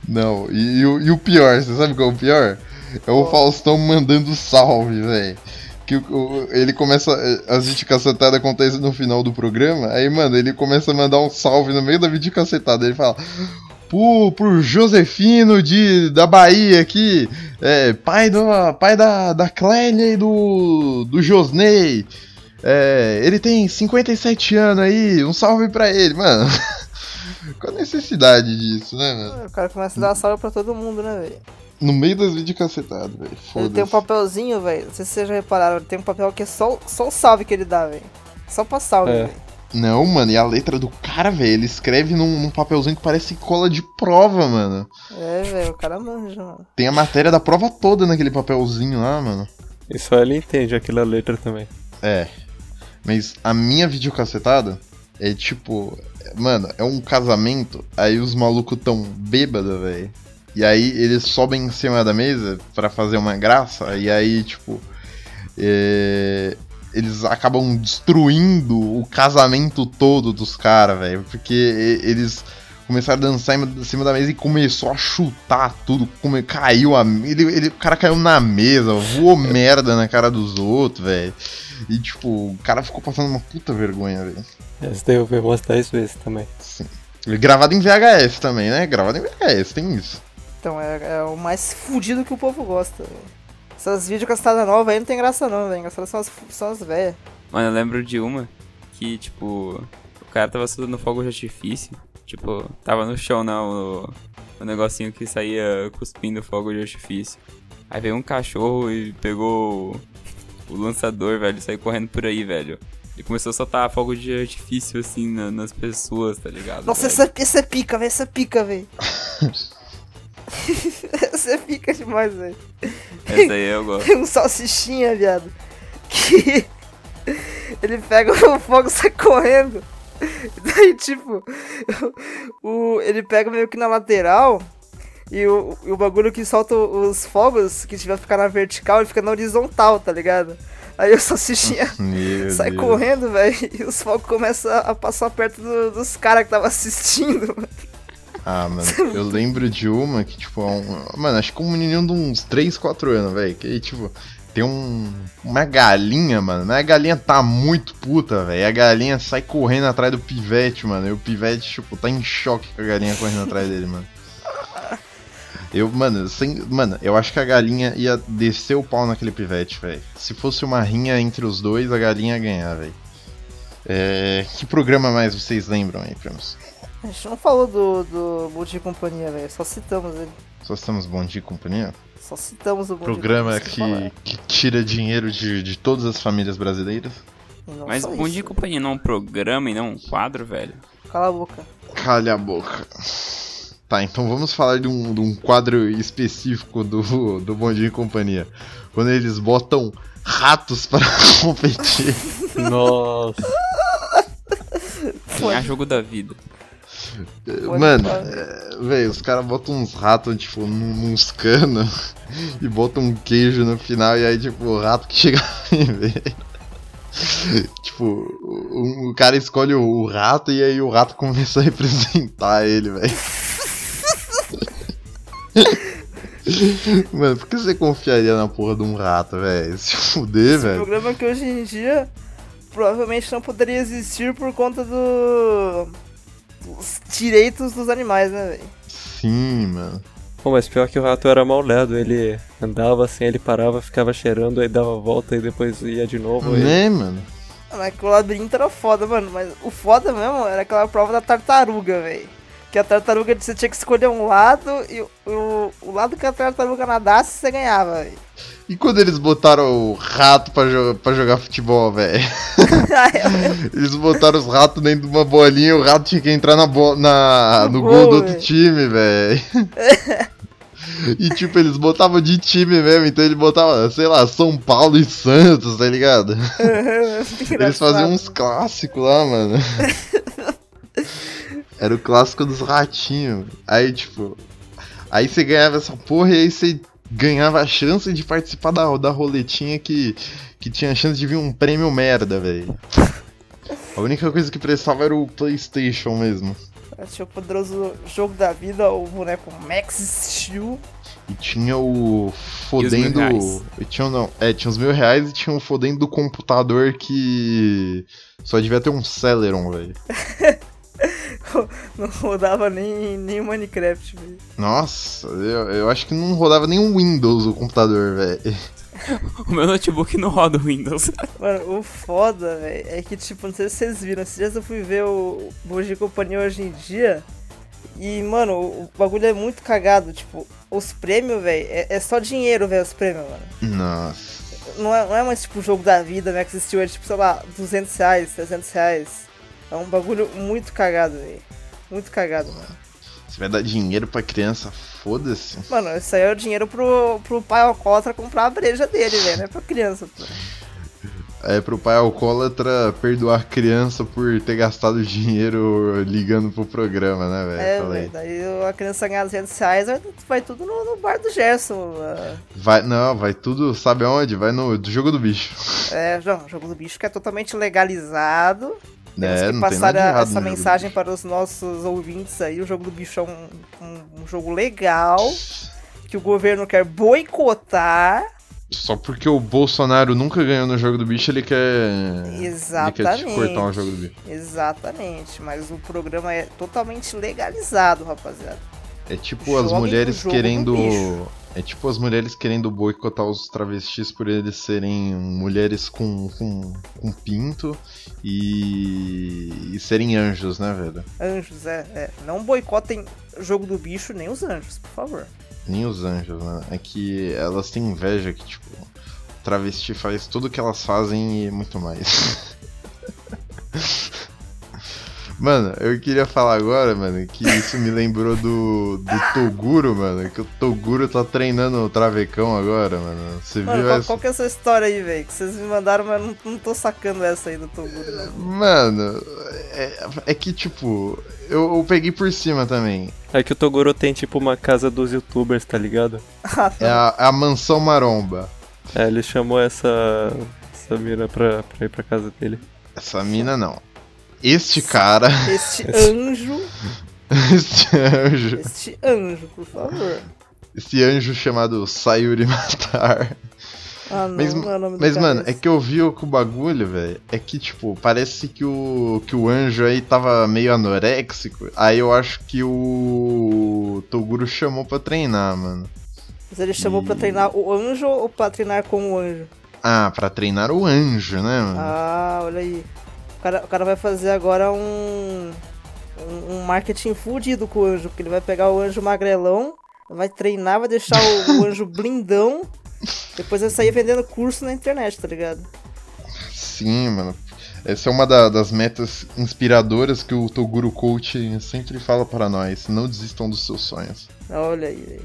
Não, e, e o- e o pior, você sabe qual é o pior? É o? Faustão mandando salve, velho. Que o- o- ele começa. As videocacetadas acontecem no final do programa. Aí, mano, ele começa a mandar um salve no meio da videocacetada. Ele fala. Pro, pro Josefino de, da Bahia aqui, é, pai, do, pai da, da Clélia e do, do Josney. É, ele tem 57 anos aí, um salve pra ele, mano. [LAUGHS] Qual a necessidade disso, né, mano? O cara começa a dar salve pra todo mundo, né, velho? No meio das videocacetadas, velho. Ele tem um papelzinho, velho. Não sei se vocês já repararam, ele tem um papel que é só, só o salve que ele dá, velho. Só pra salve, É. velho. Não, mano, e a letra do cara, velho, ele escreve num, num papelzinho que parece cola de prova, mano. É, velho, o cara manja, mano. Tem a matéria da prova toda naquele papelzinho lá, mano. E só ele entende aquela letra também. É. Mas a minha videocassetada é tipo. Mano, é um casamento, aí os malucos tão bêbados, velho. E aí eles sobem em cima da mesa pra fazer uma graça, e aí, tipo. é, Eles acabam destruindo o casamento todo dos caras, velho. Porque eles começaram a dançar em cima da mesa e começou a chutar tudo. Come... Caiu a. Ele, ele, o cara caiu na mesa, voou [LAUGHS] merda na cara dos outros, velho. E tipo, o cara ficou passando uma puta vergonha, velho. Essa daí eu vi umas 10 vezes também. Sim. Gravado em VHS também, né? Gravado em VHS, tem isso. Então é, é o mais fudido que o povo gosta. velho. Essas videocassetadas novas aí não tem graça não, velho. Engraçado são as, são as velhas. Mano, eu lembro de uma que, tipo, o cara tava soltando fogo de artifício. Tipo, tava no chão, não, o, o negocinho que saía cuspindo fogo de artifício. Aí veio um cachorro e pegou o, o lançador, velho, e saiu correndo por aí, velho. Ele começou a soltar fogo de artifício, assim, na- nas pessoas, tá ligado? Nossa, velho? essa, essa é pica, velho. Essa é pica, velho. [LAUGHS] [LAUGHS] é pica demais, velho. Essa aí eu gosto. Tem [LAUGHS] um salsichinha, viado. Que [LAUGHS] ele pega o fogo e sai correndo. Daí, tipo, o, ele pega meio que na lateral. E o, o bagulho que solta os fogos, que tiver ficar na vertical, ele fica na horizontal, tá ligado? Aí o salsichinha Meu sai Deus. correndo, velho, e os fogos começam a, passar perto do- dos caras que tava assistindo. Ah, mano, eu lembro de uma que, tipo, é um... mano, acho que um menino de uns 3, 4 anos, velho. Que, tipo, tem um. Uma galinha, mano. Mas a galinha tá muito puta, velho. A galinha sai correndo atrás do pivete, mano. E o pivete, tipo, tá em choque com a galinha correndo atrás dele, mano. [LAUGHS] Eu, mano, sem, mano, eu acho que a galinha ia descer o pau naquele pivete, velho. Se fosse uma rinha entre os dois, a galinha ia ganhar, velho. É, que programa mais vocês lembram aí, primos? A gente não falou do, do Multi Companhia, velho, só citamos ele. Só estamos bom dia e companhia? Só citamos o Bom Dia Programa Companhia, sem falar. que, que tira dinheiro de, de todas as famílias brasileiras. E não Mas Bom isso. Dia e Companhia não é um programa e não um quadro, velho. Cala a boca. Calha a boca. Tá, então vamos falar de um, de um quadro específico do, do Bom Dia e Companhia. Quando eles botam ratos para [LAUGHS] competir. Nossa. É jogo da vida. Mano, é, velho, os caras botam uns ratos, tipo, num- nos canos [LAUGHS] e botam um queijo no final e aí, tipo, o rato que chega [LAUGHS] velho. Tipo, o, o cara escolhe o, o rato e aí o rato começa a representar ele, velho. [LAUGHS] Mano, por que você confiaria na porra de um rato, velho? Se fuder, velho. programa que hoje em dia provavelmente não poderia existir por conta do. Dos direitos dos animais, né, velho? Sim, mano. Pô, mas pior que o rato era mal ledo. Ele andava assim, ele parava, ficava cheirando, aí dava a volta e depois ia de novo. e- Né, mano? Mas que o labirinto era foda, mano. Mas o foda mesmo era aquela prova da tartaruga, velho. Que a tartaruga você tinha que escolher um lado e o, o, lado que a tartaruga nadasse você ganhava. E quando eles botaram o rato pra, jo pra jogar futebol, velho? [LAUGHS] Eles botaram os ratos dentro de uma bolinha e o rato tinha que entrar na na, No no gol, gol do outro velho. time, velho. [LAUGHS] E tipo, eles botavam de time mesmo, então ele botava, sei lá, São Paulo e Santos, tá ligado? [LAUGHS] Eles faziam uns clássicos lá, mano. Era o clássico dos ratinhos. Aí, tipo. Aí você ganhava essa porra e aí você ganhava a chance de participar da, da roletinha que, que tinha a chance de vir um prêmio merda, velho. A única coisa que prestava era o PlayStation mesmo. Tinha o poderoso jogo da vida, o boneco Max Steel. E tinha o fodendo. E tinha, não, é, tinha os mil reais e tinha o fodendo do computador que. Só devia ter um Celeron, velho. [LAUGHS] [LAUGHS] Não rodava nem, nem Minecraft, velho. Nossa, eu, eu acho que não rodava nem um Windows o computador, velho. [LAUGHS] O meu notebook não roda o Windows. Mano, o foda, velho, é que, tipo, não sei se vocês viram, esses dias eu fui ver o Bugi Companhia hoje em dia. E, mano, o, o bagulho é muito cagado. Tipo, os prêmios, velho, é, é só dinheiro, velho, os prêmios, mano. Nossa. Não é, não é mais tipo o jogo da vida, né? Que existiu, é tipo, sei lá, 200 reais, 300 reais. É um bagulho muito cagado, velho. Muito cagado, mano. Você vai dar dinheiro pra criança, foda-se. Mano, isso aí é o dinheiro pro, pro pai alcoólatra comprar a breja dele, velho. Não é pra criança, pô. É pro pai alcoólatra perdoar a criança por ter gastado dinheiro ligando pro programa, né, velho? É. Daí a criança ganha 200 reais, vai, tudo no, no bar do Gerson. ah. Vai, não, vai tudo, sabe aonde? Vai no do jogo do bicho. É, não, o jogo do bicho que é totalmente legalizado. Temos É, que passar a- essa do mensagem para os nossos ouvintes aí. O jogo do bicho é um, um- um jogo legal que o governo quer boicotar. Só porque o Bolsonaro nunca ganhou no jogo do bicho, ele quer. Ele quer Exatamente. cortar o jogo do bicho. Exatamente, mas o programa é totalmente legalizado, rapaziada. É tipo as mulheres querendo. É tipo as mulheres querendo boicotar os travestis por eles serem mulheres com, com, com pinto e, e serem anjos, né, velho? Anjos, é, é. Não boicotem o jogo do bicho nem os anjos, por favor. Nem os anjos, né? É que elas têm inveja que, tipo, o travesti faz tudo que elas fazem e muito mais. [LAUGHS] Mano, eu queria falar agora, mano, que isso me lembrou do, do Toguro, mano. Que o Toguro tá treinando o travecão agora, mano. Você Mano, viu qual, essa? qual que é essa história aí, velho? Que vocês me mandaram, mas eu não, não tô sacando essa aí do Toguro, não. Mano, é, é que, tipo, eu, eu peguei por cima também. É que o Toguro tem tipo uma casa dos youtubers, tá ligado? [LAUGHS] Ah, É a, é a mansão maromba. É, ele chamou essa, essa mina pra, pra ir pra casa dele. Essa mina não. Este cara, [LAUGHS] Este anjo, este anjo. este anjo, por favor. Esse anjo chamado Sayuri Matar. Ah, não, Mas, não é mas mano, é que eu vi o, bagulho, velho. É que, tipo, parece que o, que o anjo aí tava meio anoréxico. Aí eu acho que o Toguro chamou pra treinar, mano. Mas ele chamou pra E- treinar o anjo ou pra treinar com o anjo? Ah, pra treinar o anjo, né, mano? Ah, olha aí. O cara, o cara vai fazer agora um, um, um marketing fudido com o anjo, porque ele vai pegar o anjo magrelão, vai treinar, vai deixar o, o anjo [LAUGHS] blindão, depois vai sair vendendo curso na internet, tá ligado? Sim, mano. Essa é uma da- das metas inspiradoras que o Toguro Coach sempre fala para nós. Não desistam dos seus sonhos. Olha aí.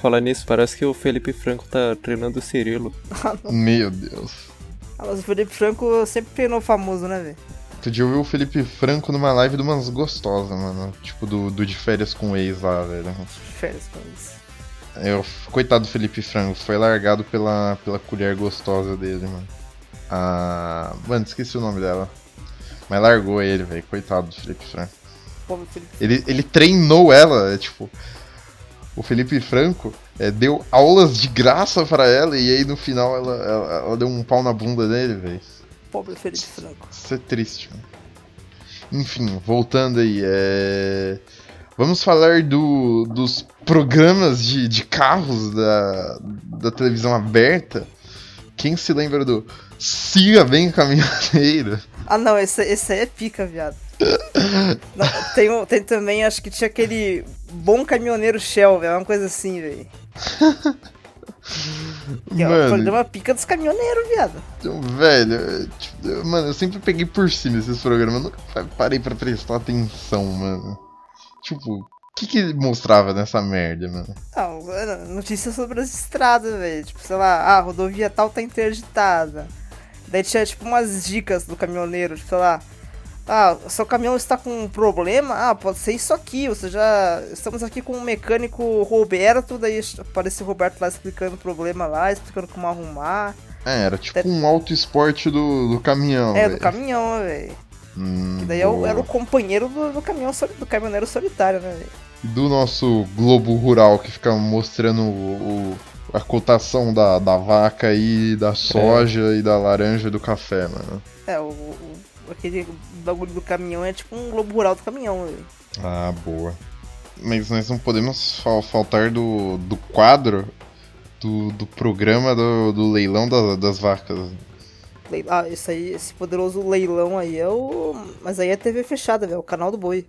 Falar nisso, parece que o Felipe Franco tá treinando o Cirilo. Meu Deus. Ah, mas o Felipe Franco sempre treinou famoso, né, velho? Outro dia eu vi o Felipe Franco numa live de umas gostosas, mano. Tipo, do, do de férias com o ex lá, velho. Férias com isso. Eu, coitado do Felipe Franco, foi largado pela, pela colher gostosa dele, mano. Ah. Mano, esqueci o nome dela. Mas largou ele, velho. Coitado do Felipe Franco. Felipe Ele, ele treinou ela, é, tipo. O Felipe Franco é, deu aulas de graça pra ela e aí no final ela, ela, ela deu um pau na bunda dele, velho. Pobre Felipe Franco. Isso é triste, mano. Enfim, voltando aí, é... Vamos falar do, dos programas de, de carros da, da televisão aberta. Quem se lembra do Siga Bem Caminhoneiro? Ah, não, esse, esse aí é pica, viado. [LAUGHS] Não, tem, tem também, acho que tinha aquele Bom Caminhoneiro Shell, velho, uma coisa assim, velho. [LAUGHS] Que é o Mano, programa pica dos caminhoneiros, viado. então, velho, tipo, mano, eu sempre peguei por cima esses programas. Eu nunca pa- parei pra prestar atenção, mano. Tipo, o que que mostrava nessa merda, mano? Não, era notícias sobre as estradas, velho. Tipo, sei lá, ah, a rodovia tal tá interditada. Daí tinha, tipo, umas dicas do caminhoneiro, tipo, sei lá. Ah, seu caminhão está com um problema? Ah, pode ser isso aqui. Você já. Estamos aqui com o mecânico Roberto. Daí aparece o Roberto lá explicando o problema lá, explicando como arrumar. É, era tipo um auto esporte do, do caminhão. é, velho. do caminhão, velho. Hum, Daí é o- boa. era o companheiro do, do caminhão do caminhoneiro solitário, né, velho? do nosso Globo Rural que fica mostrando o, o- a cotação da, da vaca e da soja e da laranja e do café, mano. É, o, o- aquele bagulho do caminhão é tipo um globo rural do caminhão, velho. Ah, boa. Mas nós não podemos fal- faltar do, do quadro do, do programa do, do leilão da- das vacas. Ah, esse aí, esse poderoso leilão aí é o. Mas aí é TV fechada, velho, o canal do boi.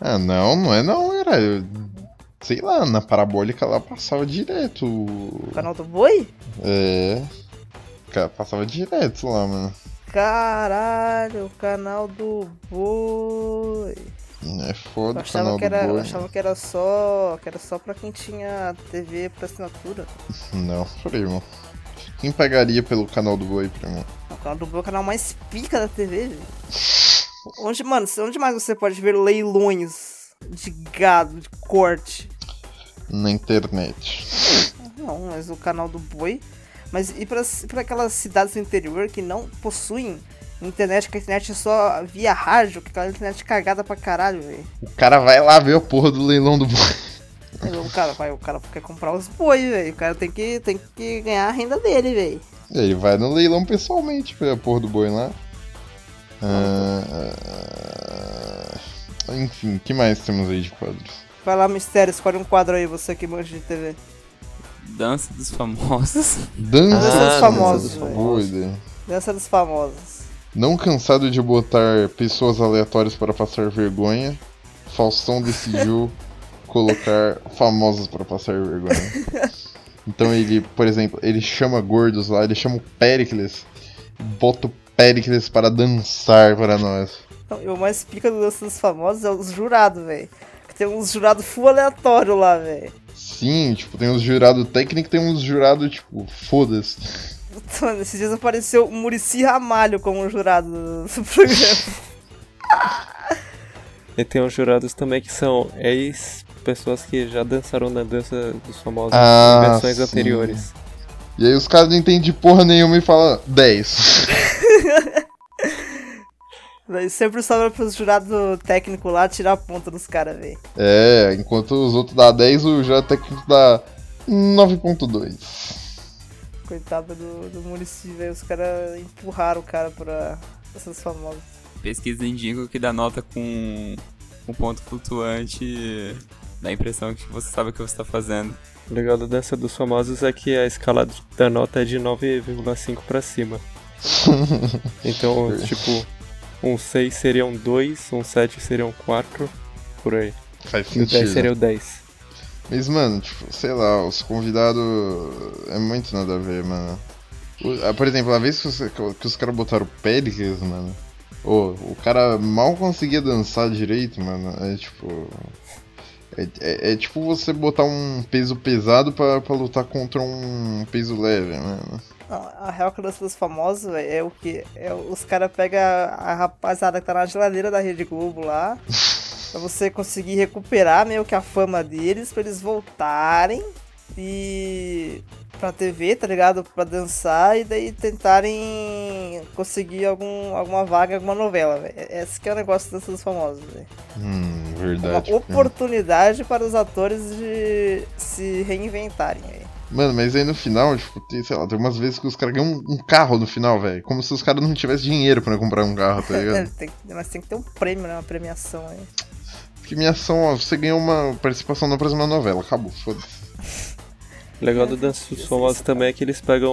Ah, não, não é não, era. Sei lá, na parabólica lá passava direto. O canal do boi? É. Cara, Passava direto lá, mano. Caralho, o canal do boi. É Eu foda o achava canal que, era, do eu boi. achava que era só. que era só pra quem tinha TV por assinatura. Não, primo. Quem pagaria pelo canal do boi, primo? O canal do Boi é o canal mais pica da TV, velho. Onde, mano, onde mais você pode ver leilões de gado, de corte? Na internet. Não, mas o canal do Boi. Mas e pra, pra aquelas cidades do interior que não possuem internet, que a internet é só via rádio, que aquela internet cagada pra caralho, velho. O cara vai lá ver a porra do leilão do boi. Aí O cara, vai, o cara quer comprar os boi, velho. O cara tem que, tem que ganhar a renda dele, velho. Ele vai no leilão pessoalmente ver a porra do boi lá. Ah, enfim, o que mais temos aí de quadros? Vai lá, Mistério, escolhe um quadro aí, você que manja de TV. Dança dos famosos. Dança Dança dos Ah, famosos, Dança dos velho. Famosos. doida. Dança dos famosos. Não cansado de botar pessoas aleatórias para passar vergonha, Faustão decidiu [LAUGHS] colocar famosos para passar vergonha. Então ele, por exemplo, ele chama gordos lá, ele chama o Pericles, bota o Pericles para dançar para nós. Não, e o mais pica do Dança dos Famosos é os jurados, velho. Tem uns jurados full aleatório lá, velho. Sim, tipo, tem uns jurados técnicos, tem uns jurados, tipo, foda-se. Esses dias apareceu o Murici Ramalho como jurado do do programa. [LAUGHS] E tem uns jurados também que são ex-pessoas que já dançaram na dança dos famosos Ah, em versões sim. anteriores. E aí os caras não entendem porra nenhuma e falam 10. Sempre sobra pros jurados técnicos lá tirar a ponta dos caras, velho. É, enquanto os outros dá 10, o jurado técnico dá 9.2. Coitado do, do Murici, velho. Os caras empurraram o cara pra essas famosas. Pesquisa indica que dá nota com um ponto flutuante dá a impressão que você sabe o que você tá fazendo. O legal da dança dos famosos é que a escala da nota é de 9,5 pra cima. [LAUGHS] Então, tipo, um 6 seria um 2, um 7 seria um 4, por aí. Faz E o 10 sentido. seria o 10. Mas, mano, tipo, sei lá, os convidados. É muito nada a ver, mano. Ah, por exemplo, a vez que os, que os caras botaram o Pericles, mano. ô, o cara mal conseguia dançar direito, mano. É tipo. É, é- é tipo você botar um peso pesado pra lutar contra um peso leve, mano. Não, a real que a dança dos famosos, velho, é o que? É, os caras pegam a rapaziada que tá na geladeira da Rede Globo lá. [LAUGHS] pra você conseguir recuperar meio que a fama deles, pra eles voltarem e. pra TV, tá ligado? Pra dançar e daí tentarem conseguir algum, alguma vaga, alguma novela, velho. Esse que é o negócio da dança dos famosos, velho. Hum, Uma verdade. oportunidade para os atores de se reinventarem, velho. Mano, mas aí no final, tipo, tem, sei lá, tem umas vezes que os caras ganham um, um carro no final, velho. Como se os caras não tivessem dinheiro pra comprar um carro, tá [LAUGHS] ligado? Tem- mas tem que ter um prêmio, né? Uma premiação aí. Porque minha ação, ó, você ganhou uma participação na próxima novela, acabou, foda-se. O legal do dança dos famosos também é que eles pegam.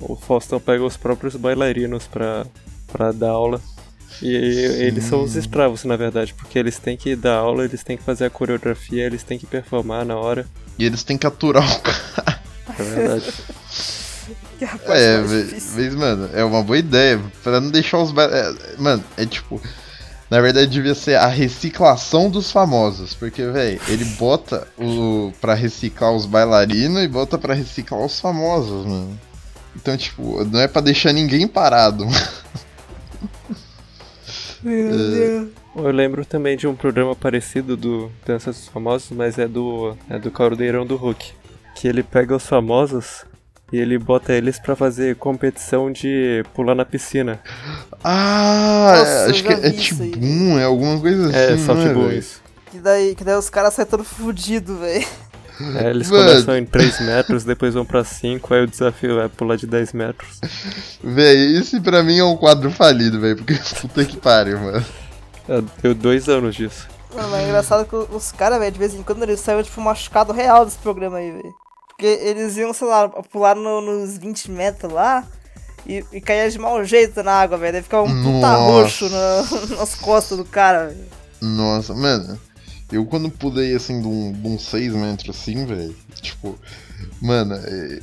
O Faustão pega os próprios bailarinos pra, pra dar aula. E eles são os escravos, na verdade, porque eles têm que dar aula, eles têm que fazer a coreografia, eles têm que performar na hora. E eles têm que aturar o [LAUGHS] cara. É verdade. [LAUGHS] Que parte É, vez, mano, é uma boa ideia. Pra não deixar os. é, mano, é tipo. Na verdade, devia ser a reciclação dos famosos. Porque, velho, ele bota o pra reciclar os bailarinos e bota pra reciclar os famosos, mano. Então, tipo, não é pra deixar ninguém parado. Meu Deus. Eu lembro também de um programa parecido do Dança dos Famosos, mas é do, é do Caldeirão do Hulk. Que ele pega os famosos e ele bota eles pra fazer competição de pular na piscina. Ah, Nossa, é, eu acho que é. Tibum, é alguma coisa assim. É, softball velho? isso. Que daí, que daí os caras saem todos fudidos, velho. É, eles Mano. começam em 3 metros, depois vão pra 5, aí o desafio é pular de 10 metros. Véi, esse pra mim é um quadro falido, velho. Porque [LAUGHS] puta que pariu, mano. É, deu dois anos disso. Mano, mas é engraçado que os caras, velho, de vez em quando eles saíram, tipo, machucado real desse programa aí, velho. Porque eles iam, sei lá, pular no- nos 20 metros lá e, e caía de mau jeito na água, velho. Daí ficava um puta roxo na- [LAUGHS] nas costas do cara, velho. Nossa, mano. Eu quando pulei assim de um, de um 6 metros assim, velho. Tipo, mano, é-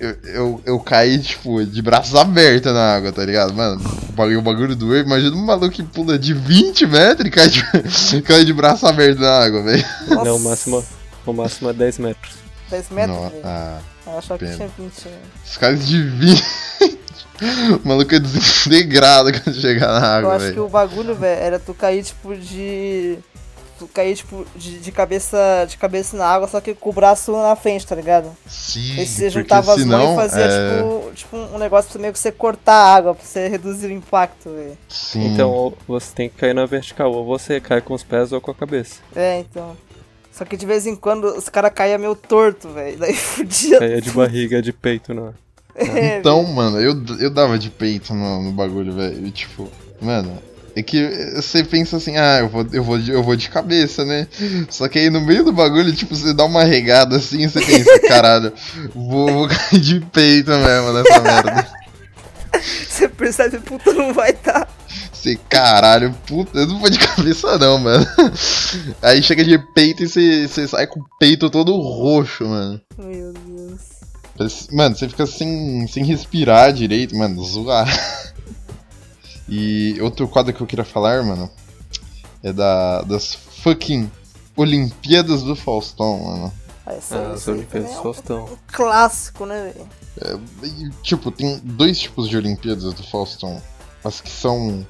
eu, eu, eu caí, tipo, de braços abertos na água, tá ligado? Mano, o bagulho, o bagulho doeu. Imagina um maluco que pula de 20 metros e cai de, [LAUGHS] cai de braço aberto na água, velho. Não, o máximo, o máximo é 10 metros. 10 metros, Não, velho. ah, Eu achava que tinha 20, né? os caras de 20. [LAUGHS] o maluco é desintegrado quando chegar na Eu água, acho que velho. o bagulho, velho, era tu cair, tipo, de. Tu cair, tipo, de, de cabeça de cabeça na água, só que com o braço na frente, tá ligado? Sim, Aí você juntava as mãos e fazia, é, tipo, tipo, um negócio pra meio que você cortar a água, pra você reduzir o impacto, velho. Sim. Então ou você tem que cair na vertical, ou você cai com os pés ou com a cabeça. É, então. Só que de vez em quando os caras caíam meio torto, velho. Daí [LAUGHS] fudia. Caia de barriga, de peito, não. É, Então, mano, eu, eu dava de peito no, no bagulho, velho. Tipo, mano, é que você pensa assim, ah, eu vou, eu, vou de, eu vou de cabeça, né? Só que aí no meio do bagulho, tipo, você dá uma regada assim e você pensa, [LAUGHS] caralho, vou, vou cair de peito mesmo nessa merda. Você percebe, puta, não vai dar. Você, caralho, puta, eu não vou de [LAUGHS] cabeça não, mano. Aí chega de peito e você, sai com o peito todo roxo, mano. Meu Deus. Parece- Mano, você fica sem, sem respirar direito, mano, zoar. [LAUGHS] E outro quadro que eu queria falar, mano, é da, das fucking Olimpíadas do Faustão, mano. Ah, essa, Ah, as Olimpíadas do é um- Faustão. um clássico, né, velho? E, tipo, tem dois tipos de Olimpíadas do Faustão. As que são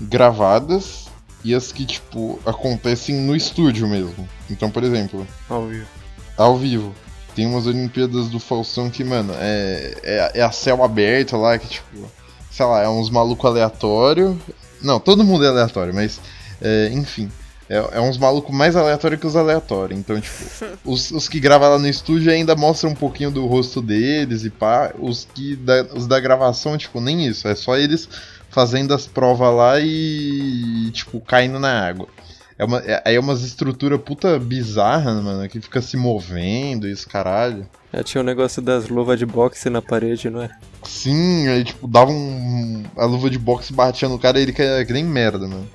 gravadas e as que, tipo, acontecem no estúdio mesmo. Então, por exemplo, Ao vivo. ao vivo. Tem umas Olimpíadas do Faustão que, mano, é, é, é a céu aberto lá, que tipo, sei lá, é uns maluco aleatório. Não, todo mundo é aleatório, mas, é, enfim. É, é uns malucos mais aleatórios que os aleatórios. Então, tipo, [LAUGHS] os, os que gravam lá no estúdio ainda mostram um pouquinho do rosto deles e pá. Os que da, os da gravação, tipo, nem isso. É só eles fazendo as provas lá e, tipo, caindo na água. É uma, é, aí é umas estruturas puta bizarra, mano, que fica se movendo e esse caralho. É, tinha o negócio das luvas de boxe na parede, não é? Sim, aí tipo, dava um. A luva de boxe batia no cara e ele caía que nem merda, mano.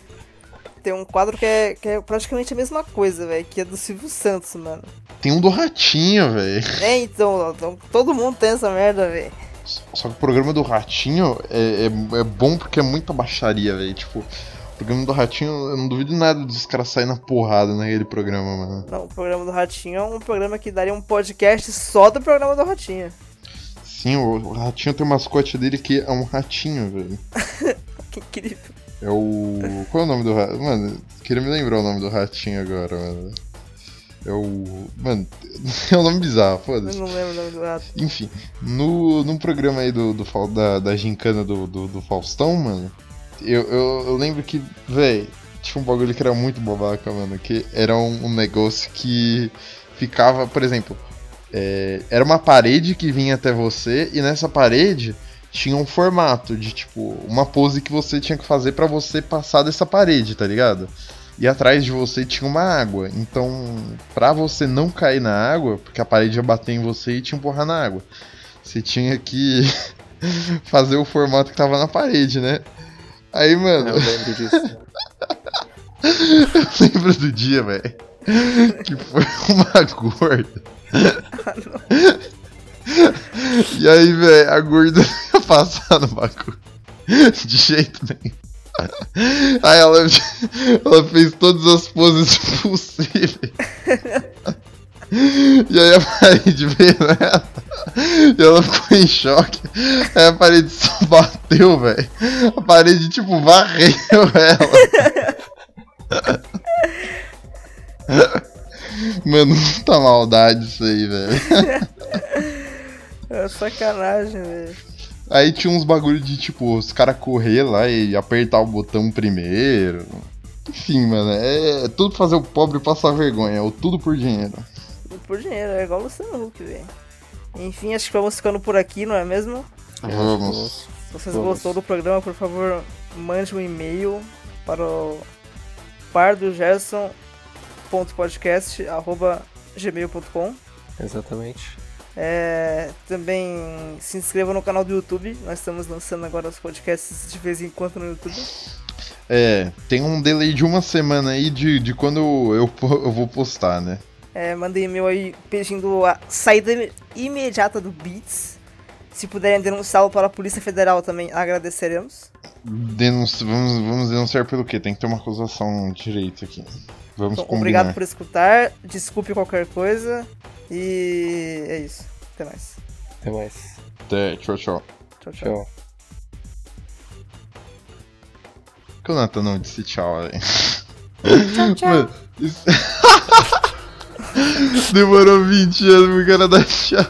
Tem um quadro que é, que é praticamente a mesma coisa, velho, que é do Silvio Santos, mano. Tem um do ratinho, velho. É, então, então, todo mundo tem essa merda, velho. Só que o programa do ratinho é, é, é bom porque é muita baixaria, velho. Tipo, o programa do ratinho, eu não duvido nada dos caras saírem na porrada naquele programa, mano. Não, o programa do Ratinho é um programa que daria um podcast só do programa do Ratinho. Sim, o, o ratinho tem o mascote dele que é um ratinho, velho. [LAUGHS] Que incrível. É o. Qual é o nome do ratinho? Mano, queria me lembrar o nome do ratinho agora, mano. É o. Mano, [LAUGHS] é um nome bizarro, Eu foda-se. não lembro o nome do. Enfim, no, num programa aí do, do, da, da gincana do, do, do Faustão, mano, eu, eu, eu lembro que, véi, tinha um bagulho que era muito babaca, mano, que era um, um negócio que ficava, por exemplo, é, era uma parede que vinha até você e nessa parede tinha um formato de, tipo, uma pose que você tinha que fazer pra você passar dessa parede, tá ligado? E atrás de você tinha uma água. Então, pra você não cair na água, porque a parede ia bater em você e te empurrar na água, você tinha que [LAUGHS] fazer o formato que tava na parede, né? Aí, mano, Eu lembro disso. eu [LAUGHS] lembro do dia, velho, que foi [LAUGHS] uma gorda. E aí, velho, a gorda não ia passar no bagulho. De jeito nenhum. Aí ela, ela fez todas as poses possíveis. E aí a parede veio nela. E ela ficou em choque. Aí a parede só bateu, velho. A parede, tipo, varreu ela. Mano, muita maldade isso aí, velho. É sacanagem, velho. Aí tinha uns bagulho de, tipo, os caras correr lá e apertar o botão primeiro. Enfim, mano, é, é tudo pra fazer o pobre passar vergonha, ou tudo por dinheiro. Tudo por dinheiro, é igual o Luciano Huck, velho. Enfim, acho que vamos ficando por aqui, não é mesmo? Vamos. Se vocês Vamos. gostou do programa, por favor, mande um e-mail para o pardogerson.podcast.gmail.com Exatamente. É, Também se inscreva no canal do YouTube. Nós estamos lançando agora os podcasts de vez em quando no YouTube. É, tem um delay de uma semana aí de, de quando eu, eu vou postar, né? É, mandei e-mail aí pedindo a saída imediata do Beats. Se puderem denunciá-lo para a Polícia Federal também, agradeceremos. Denunci... Vamos, vamos denunciar pelo quê? Tem que ter uma acusação direito aqui. Vamos Então, combinar. obrigado por escutar. Desculpe qualquer coisa. E é isso. Até mais. Até mais. Até, tchau, tchau. Tchau, tchau. Tchau. Que o Nathan não disse tchau, velho? Tchau, tchau. Mano, isso- [LAUGHS] Demorou 20 anos pro cara dar tchau.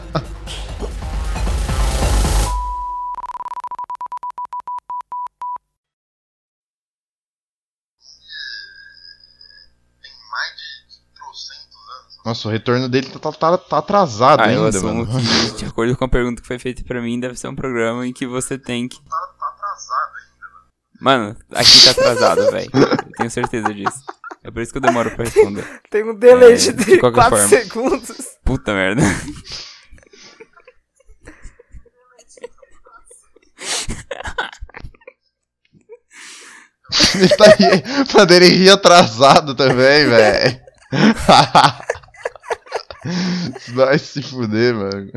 Nossa, o retorno dele tá, tá- tá atrasado Ah, ainda, mano. que, de acordo com a pergunta que foi feita pra mim, deve ser um programa em que você tem que. Mano, aqui tá atrasado, [LAUGHS] velho. Eu tenho certeza disso. É por isso que eu demoro pra responder. Tem um delay É, de de qualquer 4 forma. segundos. Puta merda. [LAUGHS] Ele tá ri... Mano, ele ri atrasado também, velho. [LAUGHS] Vai se fuder, mano.